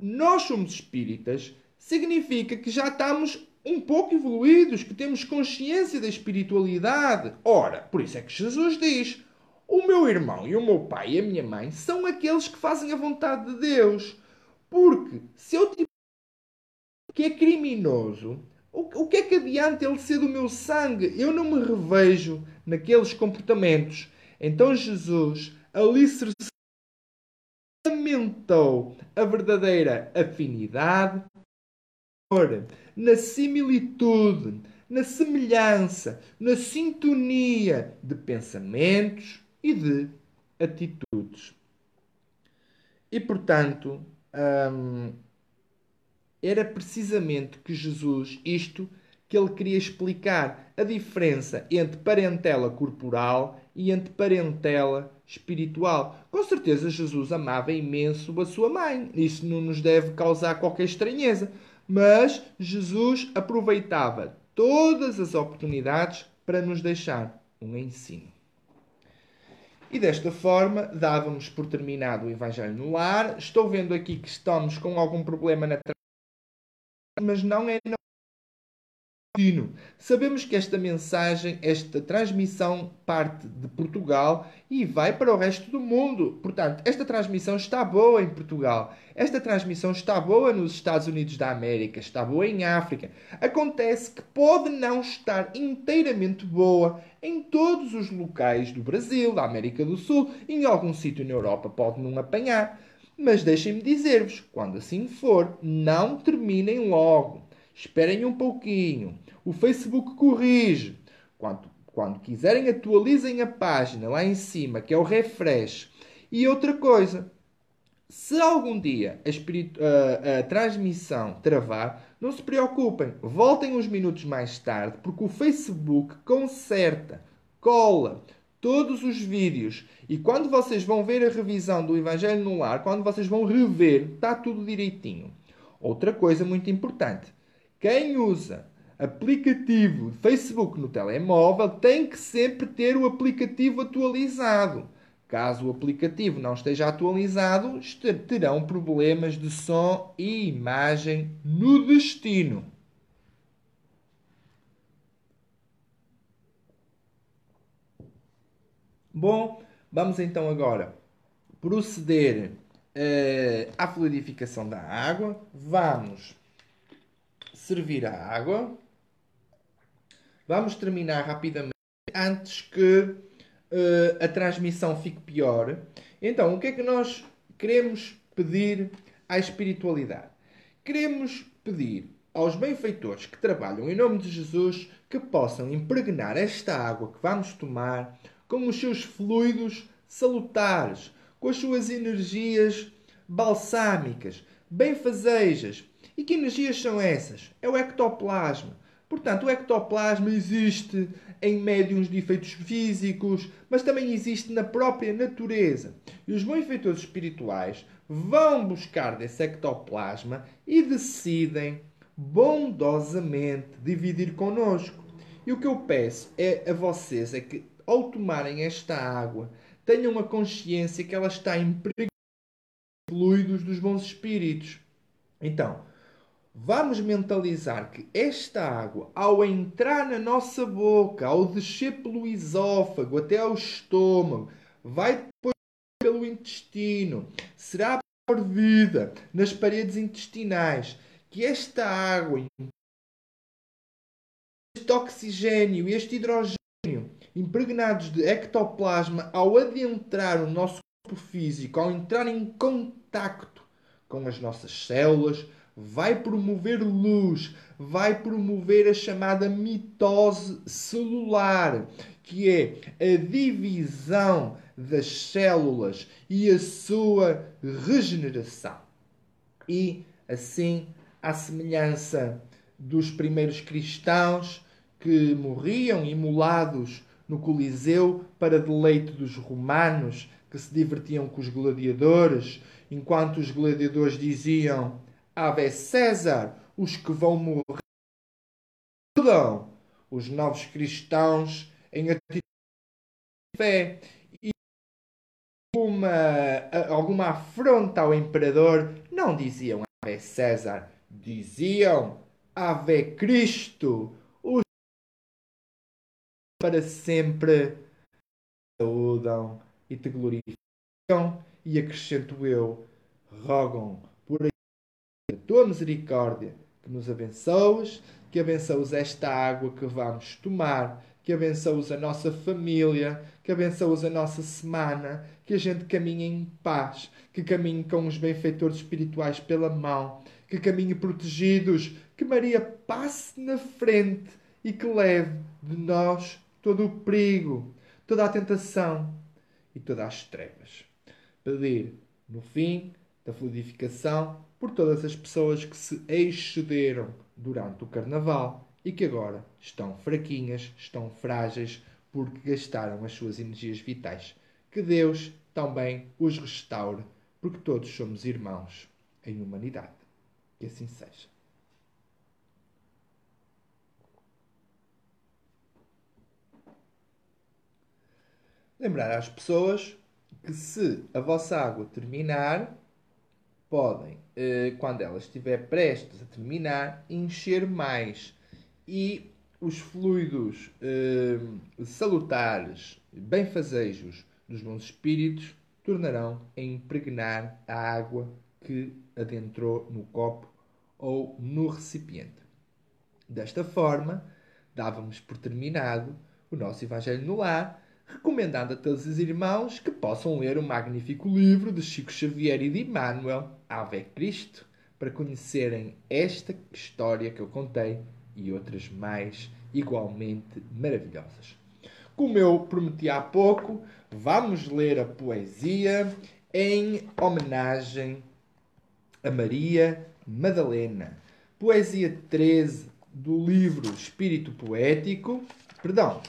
nós somos espíritas, significa que já estamos um pouco evoluídos, que temos consciência da espiritualidade. Ora, por isso é que Jesus diz: o meu irmão e o meu pai e a minha mãe são aqueles que fazem a vontade de Deus. Porque se eu tiver que é criminoso, o que é que adianta ele ser do meu sangue? Eu não me revejo naqueles comportamentos. Então Jesus alicerçou a verdadeira afinidade na similitude, na semelhança, na sintonia de pensamentos e de atitudes. E portanto, hum, era precisamente que Jesus, isto que ele queria explicar, a diferença entre parentela corporal e entre parentela espiritual. Com certeza Jesus amava imenso a sua mãe. Isso não nos deve causar qualquer estranheza. Mas Jesus aproveitava todas as oportunidades para nos deixar um ensino. E desta forma, dávamos por terminado o Evangelho no Lar. Estou vendo aqui que estamos com algum problema na mas não é contínuo. Sabemos que esta mensagem, esta transmissão parte de Portugal e vai para o resto do mundo. Portanto, esta transmissão está boa em Portugal. Esta transmissão está boa nos Estados Unidos da América, está boa em África. Acontece que pode não estar inteiramente boa em todos os locais do Brasil, da América do Sul, em algum sítio na Europa pode não apanhar. Mas deixem-me dizer-vos, quando assim for, não terminem logo. Esperem um pouquinho. O Facebook corrige. Quando, quando quiserem, atualizem a página lá em cima, que é o refresh. E outra coisa, se algum dia a, a, a, transmissão travar, não se preocupem, voltem uns minutos mais tarde, porque o Facebook conserta, cola todos os vídeos. E quando vocês vão ver a revisão do Evangelho no Lar, quando vocês vão rever, está tudo direitinho. Outra coisa muito importante: quem usa aplicativo de Facebook no telemóvel tem que sempre ter o aplicativo atualizado. Caso o aplicativo não esteja atualizado, terão problemas de som e imagem no destino. Bom, vamos então agora proceder uh, à fluidificação da água. Vamos servir a água. Vamos terminar rapidamente antes que uh, a transmissão fique pior. Então, o que é que nós queremos pedir à espiritualidade? Queremos pedir aos benfeitores que trabalham em nome de Jesus que possam impregnar esta água que vamos tomar com os seus fluidos salutares, com as suas energias balsâmicas, benfazejas. E que energias são essas? É o ectoplasma. Portanto, o ectoplasma existe em médiums de efeitos físicos, mas também existe na própria natureza. E os benfeitores espirituais vão buscar desse ectoplasma e decidem bondosamente dividir conosco. E o que eu peço é a vocês é que, ao tomarem esta água, tenham a consciência que ela está impregnada de fluidos dos bons espíritos. Então, vamos mentalizar que esta água, ao entrar na nossa boca, ao descer pelo esófago até ao estômago, vai depois pelo intestino, será absorvida nas paredes intestinais, que esta água, este oxigênio e este hidrogênio impregnados de ectoplasma, ao adentrar o nosso corpo físico, ao entrar em contacto com as nossas células, vai promover luz, vai promover a chamada mitose celular, que é a divisão das células e a sua regeneração. E assim, à semelhança dos primeiros cristãos que morriam imolados no Coliseu para deleite dos romanos que se divertiam com os gladiadores, enquanto os gladiadores diziam Ave César, os que vão morrer ajudam os novos cristãos em atitude de fé e uma, alguma afronta ao imperador, não diziam Ave César, diziam Ave Cristo, os para sempre saúdam e te glorificam, e acrescento eu, rogam misericórdia que nos abençoes, que abençoes esta água que vamos tomar, que abençoes a nossa família, que abençoes a nossa semana, que a gente caminhe em paz, que caminhe com os benfeitores espirituais pela mão, que caminhe protegidos, que Maria passe na frente e que leve de nós todo o perigo, toda a tentação e todas as trevas. Pedir, no fim da fluidificação, por todas as pessoas que se excederam durante o carnaval e que agora estão fraquinhas, estão frágeis porque gastaram as suas energias vitais. Que Deus também os restaure, porque todos somos irmãos em humanidade. Que assim seja. Lembrar às pessoas que se a vossa água terminar, podem, quando ela estiver prestes a terminar, encher mais. E os fluidos eh, salutares, benfazejos dos bons espíritos tornarão a impregnar a água que adentrou no copo ou no recipiente. Desta forma, dávamos por terminado o nosso Evangelho no Lar, recomendando a todos os irmãos que possam ler o magnífico livro de Chico Xavier e de Emmanuel, Ave Cristo, para conhecerem esta história que eu contei e outras mais igualmente maravilhosas. Como eu prometi há pouco, vamos ler a poesia em homenagem a Maria Madalena. Poesia 13 do livro Espírito Poético. Perdão.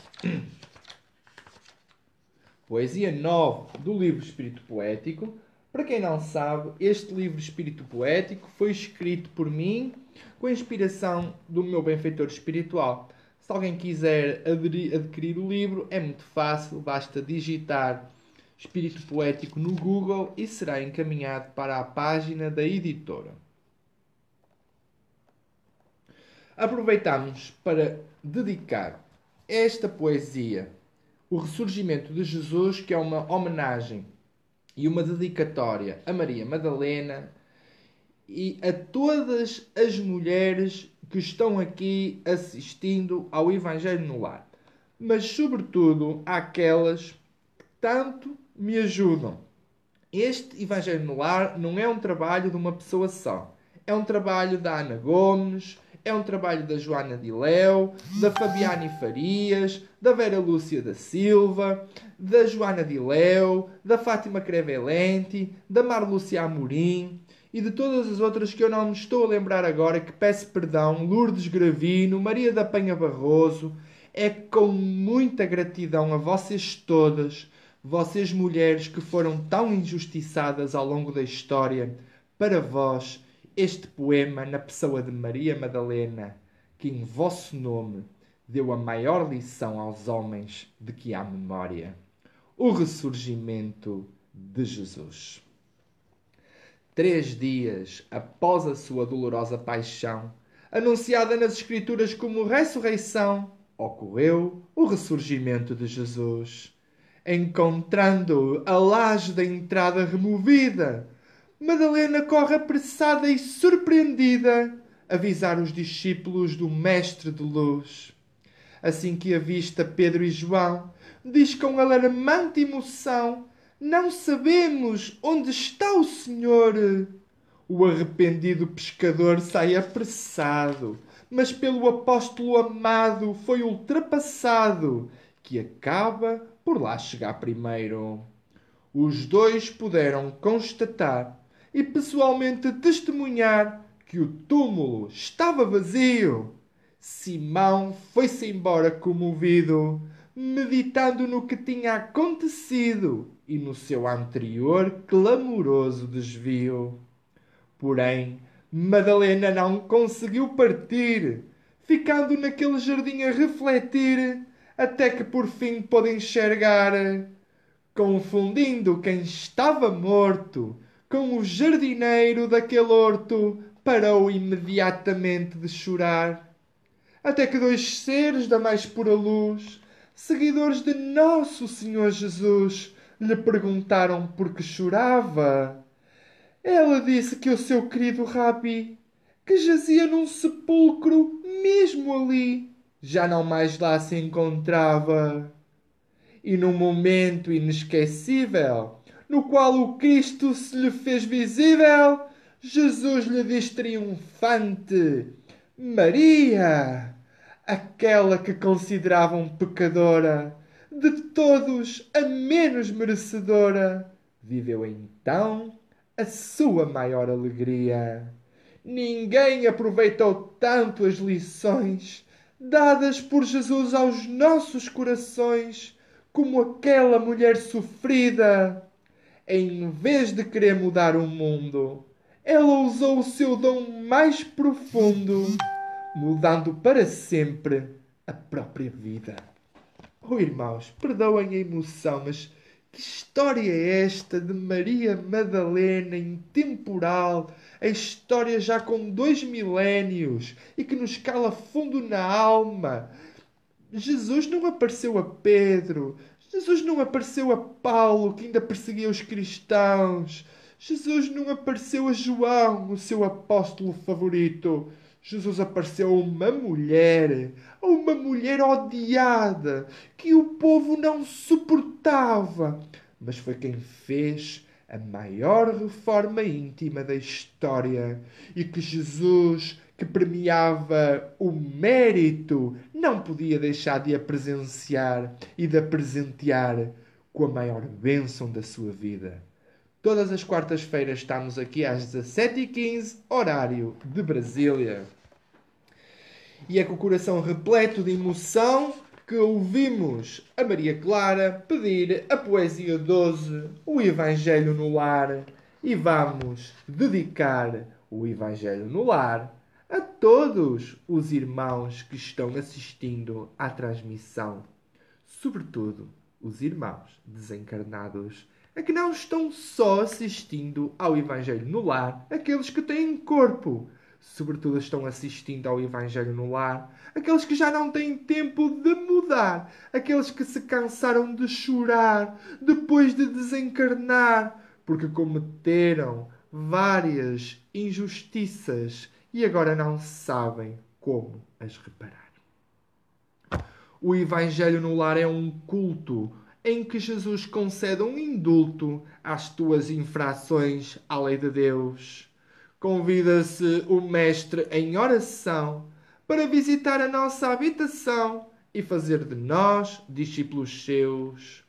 Poesia 9 do livro Espírito Poético. Para quem não sabe, este livro Espírito Poético foi escrito por mim com a inspiração do meu benfeitor espiritual. Se alguém quiser adquirir o livro, é muito fácil, basta digitar Espírito Poético no Google e será encaminhado para a página da editora. Aproveitamos para dedicar esta poesia, O Ressurgimento de Jesus, que é uma homenagem e uma dedicatória a Maria Madalena e a todas as mulheres que estão aqui assistindo ao Evangelho no Lar, mas sobretudo àquelas que tanto me ajudam. Este Evangelho no Lar não é um trabalho de uma pessoa só. É um trabalho da Ana Gomes, é um trabalho da Joana de Léo, da Fabiane Farias, da Vera Lúcia da Silva, da Joana de Léo, da Fátima Crevelenti, da Marlúcia Amorim e de todas as outras que eu não me estou a lembrar agora, que peço perdão, Lourdes Gravino, Maria da Penha Barroso. É com muita gratidão a vocês todas, vocês mulheres que foram tão injustiçadas ao longo da história, para vós este poema na pessoa de Maria Madalena, que em vosso nome deu a maior lição aos homens de que há memória: o ressurgimento de Jesus. Três dias após a sua dolorosa paixão, anunciada nas Escrituras como ressurreição, ocorreu o ressurgimento de Jesus. Encontrando a laje da entrada removida, Madalena corre apressada e surpreendida avisar os discípulos do Mestre de Luz. Assim que avista Pedro e João, diz com alarmante emoção: Não sabemos onde está o Senhor. O arrependido pescador sai apressado, mas pelo apóstolo amado foi ultrapassado, que acaba por lá chegar primeiro. Os dois puderam constatar e pessoalmente testemunhar que o túmulo estava vazio. Simão foi-se embora comovido, meditando no que tinha acontecido e no seu anterior clamoroso desvio. Porém, Madalena não conseguiu partir, ficando naquele jardim a refletir, até que por fim pôde enxergar, confundindo quem estava morto com o jardineiro daquele horto, parou imediatamente de chorar. Até que dois seres da mais pura luz, seguidores de Nosso Senhor Jesus, lhe perguntaram por que chorava. Ela disse que o seu querido Rabi, que jazia num sepulcro mesmo ali, já não mais lá se encontrava. E num momento inesquecível, no qual o Cristo se lhe fez visível, Jesus lhe diz triunfante: Maria, aquela que consideravam pecadora, de todos a menos merecedora, viveu então a sua maior alegria. Ninguém aproveitou tanto as lições dadas por Jesus aos nossos corações como aquela mulher sofrida em vez de querer mudar o mundo, ela usou o seu dom mais profundo, mudando para sempre a própria vida. Oh, irmãos, perdoem a emoção, mas que história é esta de Maria Madalena intemporal? A história já com dois milénios e que nos cala fundo na alma. Jesus não apareceu a Pedro, Jesus não apareceu a Paulo, que ainda perseguia os cristãos. Jesus não apareceu a João, o seu apóstolo favorito. Jesus apareceu a uma mulher, a uma mulher odiada, que o povo não suportava. Mas foi quem fez a maior reforma íntima da história e que Jesus que premiava o mérito, não podia deixar de a presenciar e de a presentear com a maior bênção da sua vida. Todas as quartas-feiras estamos aqui às 17h15, horário de Brasília. E é com o coração repleto de emoção que ouvimos a Maria Clara pedir a poesia 12, o Evangelho no Lar, e vamos dedicar o Evangelho no Lar a todos os irmãos que estão assistindo à transmissão, sobretudo os irmãos desencarnados, a que não estão só assistindo ao Evangelho no lar, aqueles que têm corpo, sobretudo estão assistindo ao Evangelho no lar, aqueles que já não têm tempo de mudar, aqueles que se cansaram de chorar depois de desencarnar, porque cometeram várias injustiças e agora não sabem como as reparar. O Evangelho no Lar é um culto em que Jesus concede um indulto às tuas infrações à lei de Deus. Convida-se o Mestre em oração para visitar a nossa habitação e fazer de nós discípulos seus.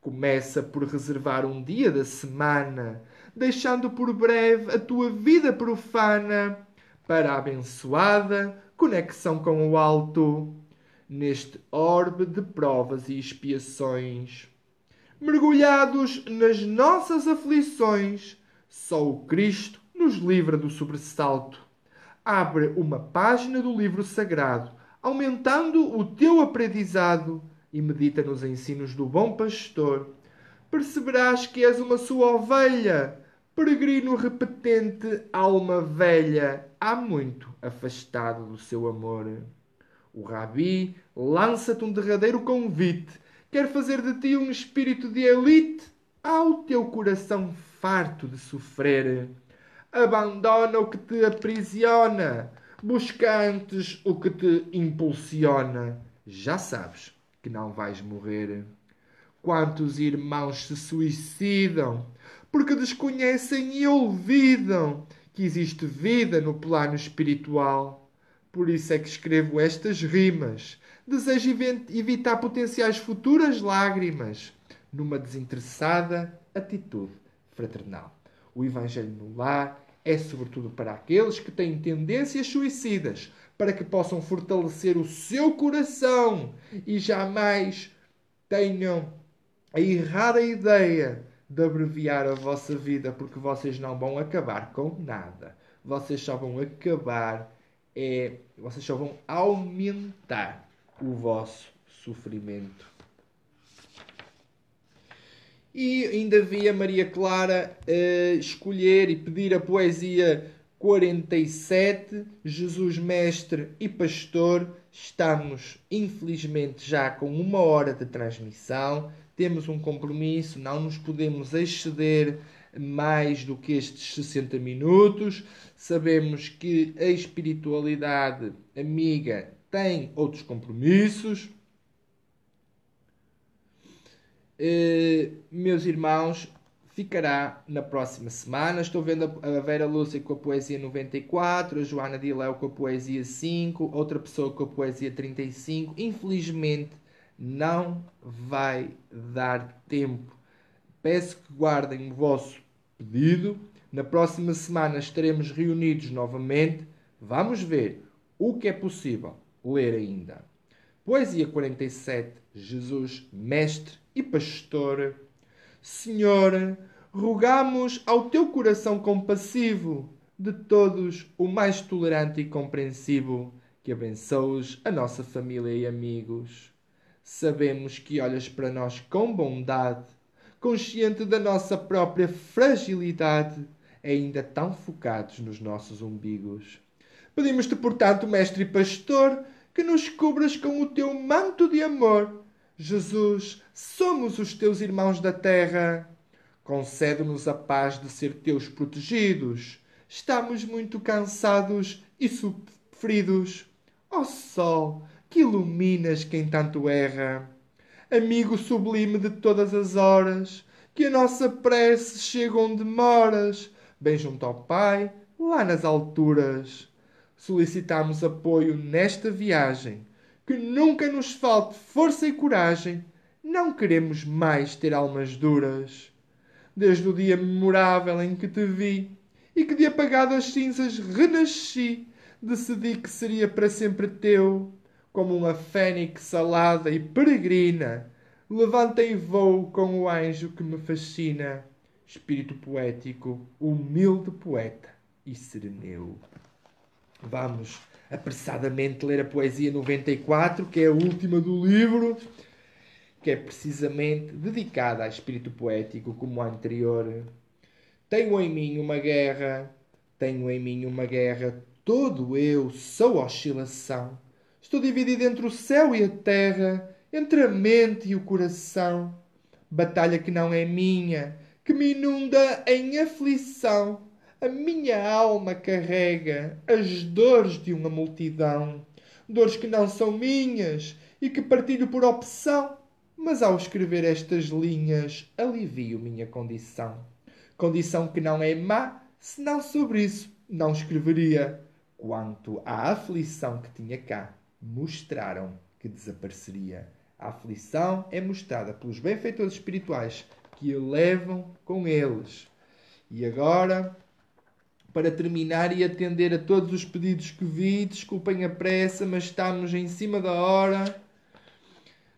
Começa por reservar um dia da semana, deixando por breve a tua vida profana para a abençoada conexão com o alto, neste orbe de provas e expiações. Mergulhados nas nossas aflições, só o Cristo nos livra do sobressalto. Abre uma página do livro sagrado, aumentando o teu aprendizado e medita nos ensinos do bom pastor. Perceberás que és uma sua ovelha, peregrino repetente, alma velha, há muito afastado do seu amor. O Rabi lança-te um derradeiro convite. Quer fazer de ti um espírito de elite ao teu coração farto de sofrer. Abandona o que te aprisiona. Busca antes o que te impulsiona. Já sabes que não vais morrer. Quantos irmãos se suicidam porque desconhecem e olvidam que existe vida no plano espiritual. Por isso é que escrevo estas rimas. Desejo evitar potenciais futuras lágrimas numa desinteressada atitude fraternal. O Evangelho no lar é sobretudo para aqueles que têm tendências suicidas, para que possam fortalecer o seu coração e jamais tenham a errada ideia de abreviar a vossa vida, porque vocês não vão acabar com nada. Vocês só vão acabar, é, vocês só vão aumentar o vosso sofrimento. E ainda via Maria Clara uh, escolher e pedir a poesia 47, Jesus Mestre e Pastor. Estamos, infelizmente, já com uma hora de transmissão. Temos um compromisso, não nos podemos exceder mais do que estes 60 minutos. Sabemos que a espiritualidade amiga tem outros compromissos. Uh, meus irmãos, ficará na próxima semana. Estou vendo a Vera Lúcia com a poesia 94, a Joana Diléu com a poesia 5, outra pessoa com a poesia 35. Infelizmente, não vai dar tempo. Peço que guardem o vosso pedido. Na próxima semana estaremos reunidos novamente. Vamos ver o que é possível ler ainda. Poesia 47, Jesus, Mestre e Pastor. Senhor, rogamos ao teu coração compassivo, de todos o mais tolerante e compreensivo, que abençoes a nossa família e amigos. Sabemos que olhas para nós com bondade, consciente da nossa própria fragilidade, ainda tão focados nos nossos umbigos. Pedimos-te, portanto, mestre e pastor, que nos cubras com o teu manto de amor. Jesus, somos os teus irmãos da terra. Concede-nos a paz de ser teus protegidos. Estamos muito cansados e sofridos. Ó oh, sol, que iluminas quem tanto erra. Amigo sublime de todas as horas, que a nossa prece chega onde moras, bem junto ao Pai, lá nas alturas solicitamos apoio nesta viagem. Que nunca nos falte força e coragem. Não queremos mais ter almas duras. Desde o dia memorável em que te vi e que de apagadas cinzas renasci, decidi que seria para sempre teu, como uma fênix alada e peregrina. Levantei voo com o anjo que me fascina, espírito poético, humilde poeta e sereneu. Vamos apressadamente ler a poesia 94, que é a última do livro, que é precisamente dedicada a espírito poético como a anterior. Tenho em mim uma guerra, tenho em mim uma guerra, todo eu sou oscilação. Estou dividido entre o céu e a terra, entre a mente e o coração. Batalha que não é minha, que me inunda em aflição a minha alma carrega as dores de uma multidão, dores que não são minhas e que partilho por opção, mas ao escrever estas linhas alivio minha condição. Condição que não é má, senão sobre isso não escreveria. quanto à aflição que tinha cá, mostraram que desapareceria. A aflição é mostrada pelos benfeitores espirituais que a levam com eles. E agora, para terminar e atender a todos os pedidos que vi, desculpem a pressa, mas estamos em cima da hora.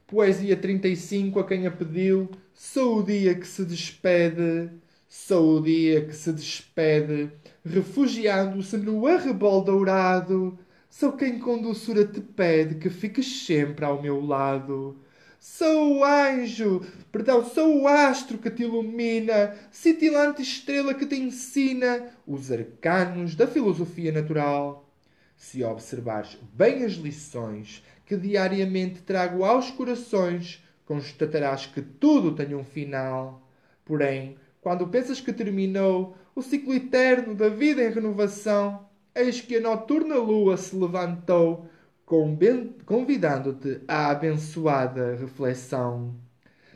Poesia 35, a quem a pediu. Sou o dia que se despede, sou o dia que se despede, refugiando-se no arrebol dourado. Sou quem com doçura te pede que fiques sempre ao meu lado. Sou o anjo, perdão, sou o astro que te ilumina, cintilante estrela que te ensina os arcanos da filosofia natural. Se observares bem as lições que diariamente trago aos corações, constatarás que tudo tem um final. Porém, quando pensas que terminou o ciclo eterno da vida em renovação, eis que a noturna lua se levantou convidando-te à abençoada reflexão.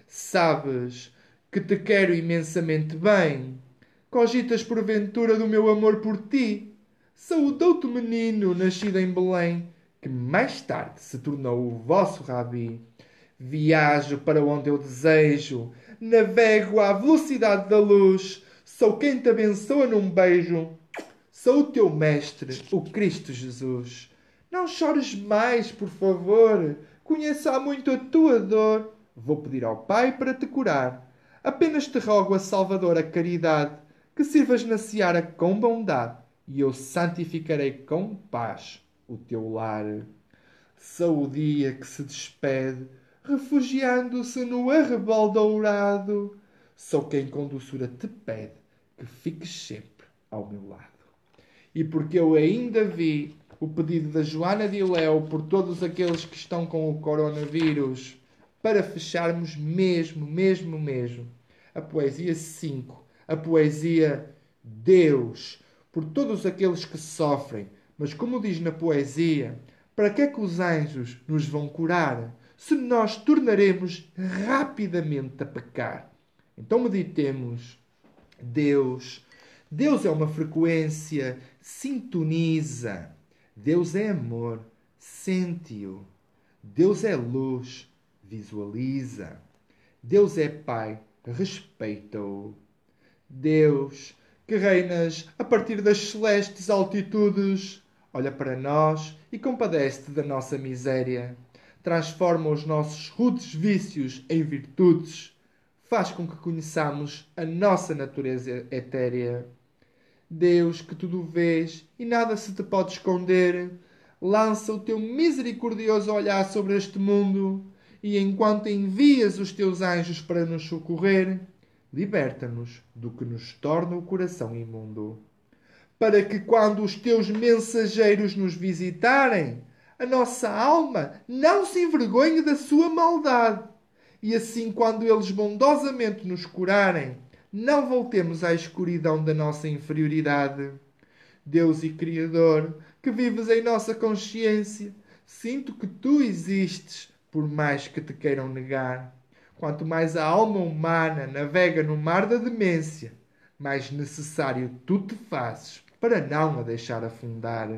Sabes que te quero imensamente bem. Cogitas porventura do meu amor por ti. Saudou-te menino nascido em Belém, que mais tarde se tornou o vosso rabi. Viajo para onde eu desejo, navego à velocidade da luz. Sou quem te abençoa num beijo. Sou o teu mestre, o Cristo Jesus. Não chores mais, por favor. Conheço há muito a tua dor. Vou pedir ao Pai para te curar. Apenas te rogo a Salvador a caridade, que sirvas na seara com bondade, e eu santificarei com paz o teu lar. Sou o dia que se despede, refugiando-se no arrebol dourado. Sou quem com doçura te pede que fiques sempre ao meu lado. E porque eu ainda vi o pedido da Joana de Léo por todos aqueles que estão com o coronavírus para fecharmos mesmo, mesmo, mesmo a poesia 5, a poesia Deus, por todos aqueles que sofrem. Mas como diz na poesia, para que é que os anjos nos vão curar se nós tornaremos rapidamente a pecar? Então meditemos. Deus, Deus é uma frequência, sintoniza Deus é amor, sente-o. Deus é luz, visualiza. Deus é Pai, respeita-o. Deus, que reinas a partir das celestes altitudes, olha para nós e compadece-te da nossa miséria. Transforma os nossos rudes vícios em virtudes. Faz com que conheçamos a nossa natureza etérea. Deus, que tudo vês e nada se te pode esconder, lança o teu misericordioso olhar sobre este mundo e, enquanto envias os teus anjos para nos socorrer, liberta-nos do que nos torna o coração imundo. Para que, quando os teus mensageiros nos visitarem, a nossa alma não se envergonhe da sua maldade. E assim, quando eles bondosamente nos curarem, não voltemos à escuridão da nossa inferioridade. Deus e Criador, que vives em nossa consciência, sinto que tu existes, por mais que te queiram negar. Quanto mais a alma humana navega no mar da demência, mais necessário tu te fazes para não a deixar afundar.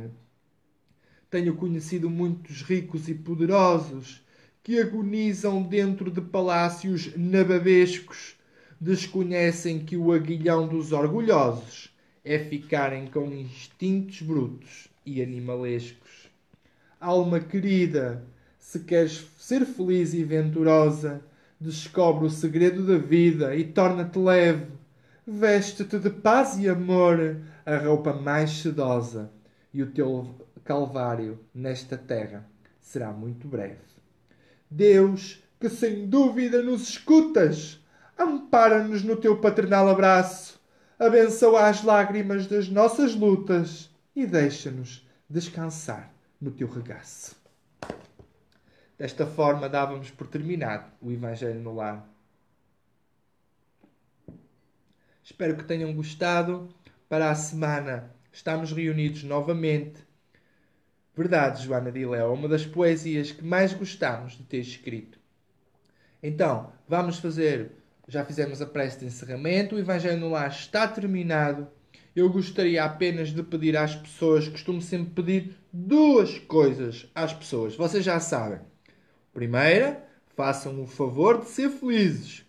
Tenho conhecido muitos ricos e poderosos que agonizam dentro de palácios nababescos desconhecem que o aguilhão dos orgulhosos é ficarem com instintos brutos e animalescos. Alma querida, se queres ser feliz e venturosa, descobre o segredo da vida e torna-te leve. Veste-te de paz e amor, a roupa mais sedosa, e o teu calvário nesta terra será muito breve. Deus, que sem dúvida nos escutas, ampara-nos no teu paternal abraço, abençoa as lágrimas das nossas lutas e deixa-nos descansar no teu regaço. Desta forma, dávamos por terminado o Evangelho no Lar. Espero que tenham gostado. Para a semana estamos reunidos novamente. Verdade, Joana de Léo, uma das poesias que mais gostamos de ter escrito. Então, vamos fazer já fizemos a prece de encerramento, o Evangelho no Lar está terminado eu gostaria apenas de pedir às pessoas, costumo sempre pedir duas coisas às pessoas. Vocês já sabem. Primeira, façam o favor de ser felizes.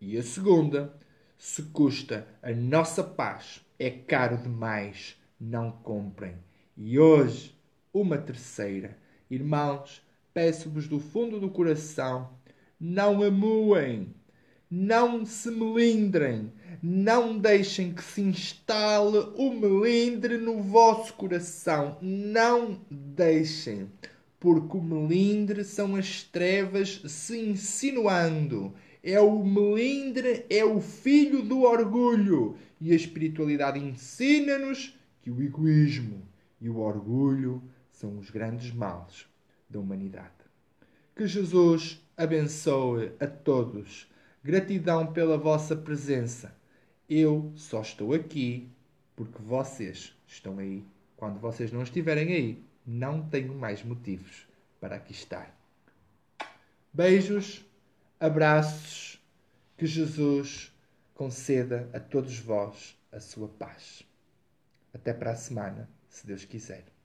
E a segunda, se custa a nossa paz, é caro demais, não comprem. E hoje, uma terceira. Irmãos, peço-vos do fundo do coração, não amuem, não se melindrem, não deixem que se instale o melindre no vosso coração. Não deixem, porque o melindre são as trevas se insinuando. É o melindre, é o filho do orgulho. E a espiritualidade ensina-nos que o egoísmo e o orgulho são os grandes males da humanidade. Que Jesus abençoe a todos. Gratidão pela vossa presença. Eu só estou aqui porque vocês estão aí. Quando vocês não estiverem aí, não tenho mais motivos para aqui estar. Beijos, abraços, que Jesus conceda a todos vós a sua paz. Até para a semana, se Deus quiser.